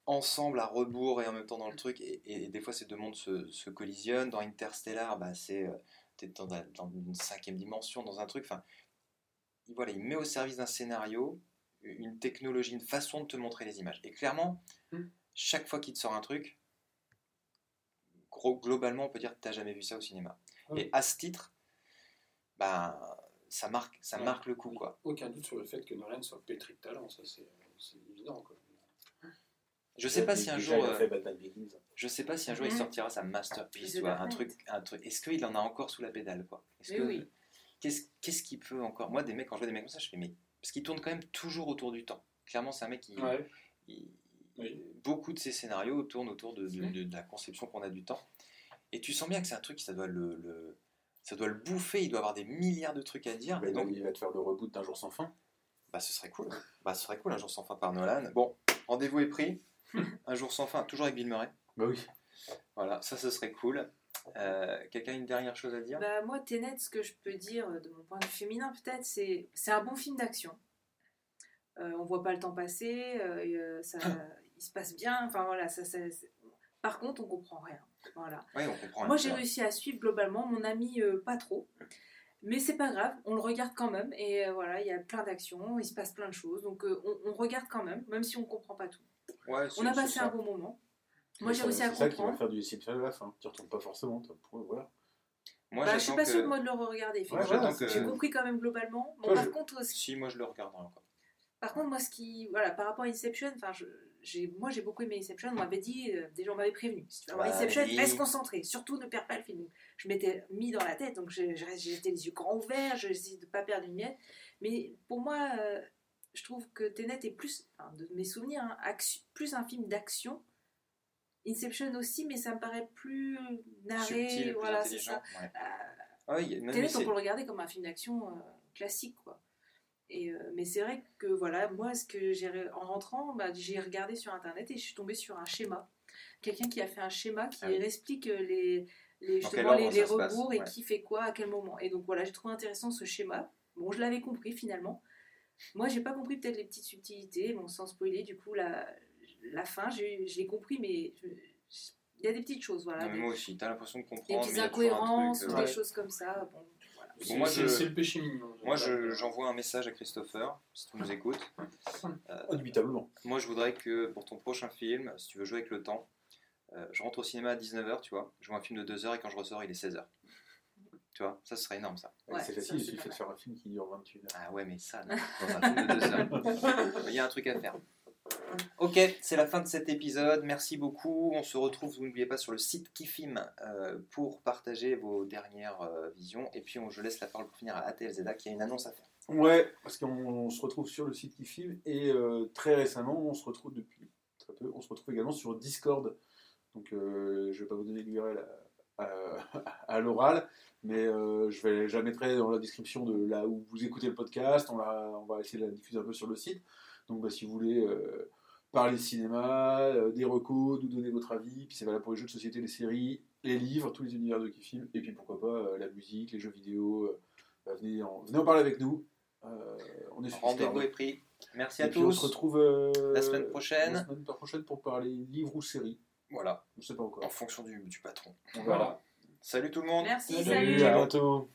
ensemble à rebours et en même temps dans le truc. Et, et des fois, ces deux mondes se, se collisionnent. Dans Interstellar, bah, c'est euh, dans, dans une cinquième dimension, dans un truc. Enfin, il- voilà, il met au service d'un scénario une technologie, une façon de te montrer les images. Et clairement, Mhm. chaque fois qu'il te sort un truc, gros, globalement, on peut dire que tu n'as jamais vu ça au cinéma. Ah oui. Et à ce titre, ben, ça marque, ça Ouais. marque le coup. Quoi. Aucun doute sur le fait que Nolan soit pétri de talent, ça c'est, évident. Quoi. Je sais pas si un jour, euh, je sais pas si un jour il Mhm. sortira sa masterpiece, un truc, un truc. Est-ce qu'il en a encore sous la pédale, quoi? Est-ce Mais que oui. qu'est-ce qu'est-ce qu'il peut encore? Moi, des mecs, quand je vois des mecs comme ça, je fais mais parce qu'il tourne quand même toujours autour du temps. Clairement, c'est un mec qui Ouais. il- Oui. beaucoup de ces scénarios tournent autour de, de- de- de la conception qu'on a du temps. Et tu sens bien que c'est un truc, ça doit le, le- ça doit le bouffer. Il doit avoir des milliards de trucs à dire. Et va, donc, il va te faire le reboot d'un jour sans fin. bah, ce serait cool. Bah, ce serait cool un jour sans fin par Nolan. Bon, rendez-vous est pris. un jour sans fin, toujours avec Bill Murray. Bah oui. Voilà, ça, ce serait cool. Euh, Quelqu'un a une dernière chose à dire? Bah, moi, Tenet, ce que je peux dire euh, de mon point de vue féminin, peut-être, c'est c'est un bon film d'action. Euh, on voit pas le temps passer, euh, ça, il se passe bien. Enfin voilà, ça, Par contre, on comprend rien. Voilà. Oui, on comprend. Moi, j'ai réussi à suivre globalement. Mon ami, pas trop. Mais c'est pas grave, on le regarde quand même. Et voilà, il y a plein d'actions, il se passe plein de choses. Donc on, on regarde quand même, même si on comprend pas tout. Ouais, On a passé un bon moment. Moi, j'ai réussi à C'est ça qui va comprendre. faire du déception à la fin. Tu retournes pas forcément. t'as- Voilà. Moi, Bah, je suis pas que- sûre de moi de le re-regarder. Ouais, que- J'ai compris quand même globalement. Bon, Toi, par je- contre, Si, moi, je le regarderai encore. Par contre, moi, ce qui, voilà, par rapport à Inception, enfin, je- j'ai, moi, j'ai beaucoup aimé Inception. On m'avait dit, euh, déjà, on m'avait prévenu. Si tu vas voir Ouais, Inception, oui. reste concentré. Surtout, ne perds pas le film. Je m'étais mis dans la tête, donc j'étais les yeux grands ouverts. Je essayais de pas perdre une miette. Mais pour moi, euh, je trouve que Tenet est plus, enfin, de mes souvenirs, hein, action- plus un film d'action. Inception aussi, mais ça me paraît plus narré. Subtil, voilà, c'est ça. ouais. Euh, Ah oui, même Tenet, si on c'est- peut le regarder comme un film d'action euh, classique, quoi. Et, euh, mais c'est vrai que voilà, moi, ce que j'ai en rentrant, bah, j'ai regardé sur internet et je suis tombée sur un schéma. Quelqu'un qui a fait un schéma qui Ah oui. explique les, justement, les, rebours et qui fait quoi à quel moment. Et donc voilà, j'ai trouvé intéressant ce schéma. Bon, je l'avais compris finalement. Moi, j'ai pas compris peut-être les petites subtilités, bon, sans spoiler, du coup, la, la fin, j'ai- je l'ai compris, mais il y a des petites choses, voilà. Non, mais des, moi aussi, t'as l'impression de comprendre. des petites incohérences ou euh, des ouais. choses comme ça. Bon, voilà. C'est moi, c'est- je- c'est le péché mignon. Moi, je- j'envoie un message à Christopher, si tu nous écoutes. Indubitablement. Moi, je voudrais que pour ton prochain film, si tu veux jouer avec le temps, euh, je rentre au cinéma à 19h, tu vois, je vois un film de 2h et quand je ressors, il est 16h. Tu vois, ça ce serait énorme ça. Ouais, c'est facile, il suffit de faire un film qui dure 28 heures. Ah ouais, mais ça, non, dans un film de 2h. Il y a un truc à faire. Ok, c'est la fin de cet épisode. Merci beaucoup. On se retrouve, vous n'oubliez pas, sur le site Kifim euh, pour partager vos dernières euh, visions. Et puis, on, je laisse la parole pour finir à ATLZA qui a une annonce à faire. Ouais, parce qu'on on se retrouve sur le site qui filme et euh, très récemment, on se retrouve depuis très peu, on se retrouve également sur Discord. Donc, euh, je vais pas vous donner l'URL à, l'oral, mais je, vais, je la mettrai dans la description de là où vous écoutez le podcast. On va essayer de la diffuser un peu sur le site. Donc, bah, si vous voulez euh, parler cinéma, euh, des recos, nous donner votre avis, puis c'est valable pour les jeux de société, les séries, les livres, tous les univers de qui filme, et puis pourquoi pas euh, la musique, les jeux vidéo. euh, bah, venez, en, venez en parler avec nous. Euh, on est sur Rendez-vous est pris. Merci Et à puis on tous. se retrouve euh, La semaine prochaine. La semaine prochaine pour parler livre ou série. Voilà, Je sais pas en encore. fonction du, du patron. Voilà. Salut tout le monde. Merci, Salut. salut. à bientôt.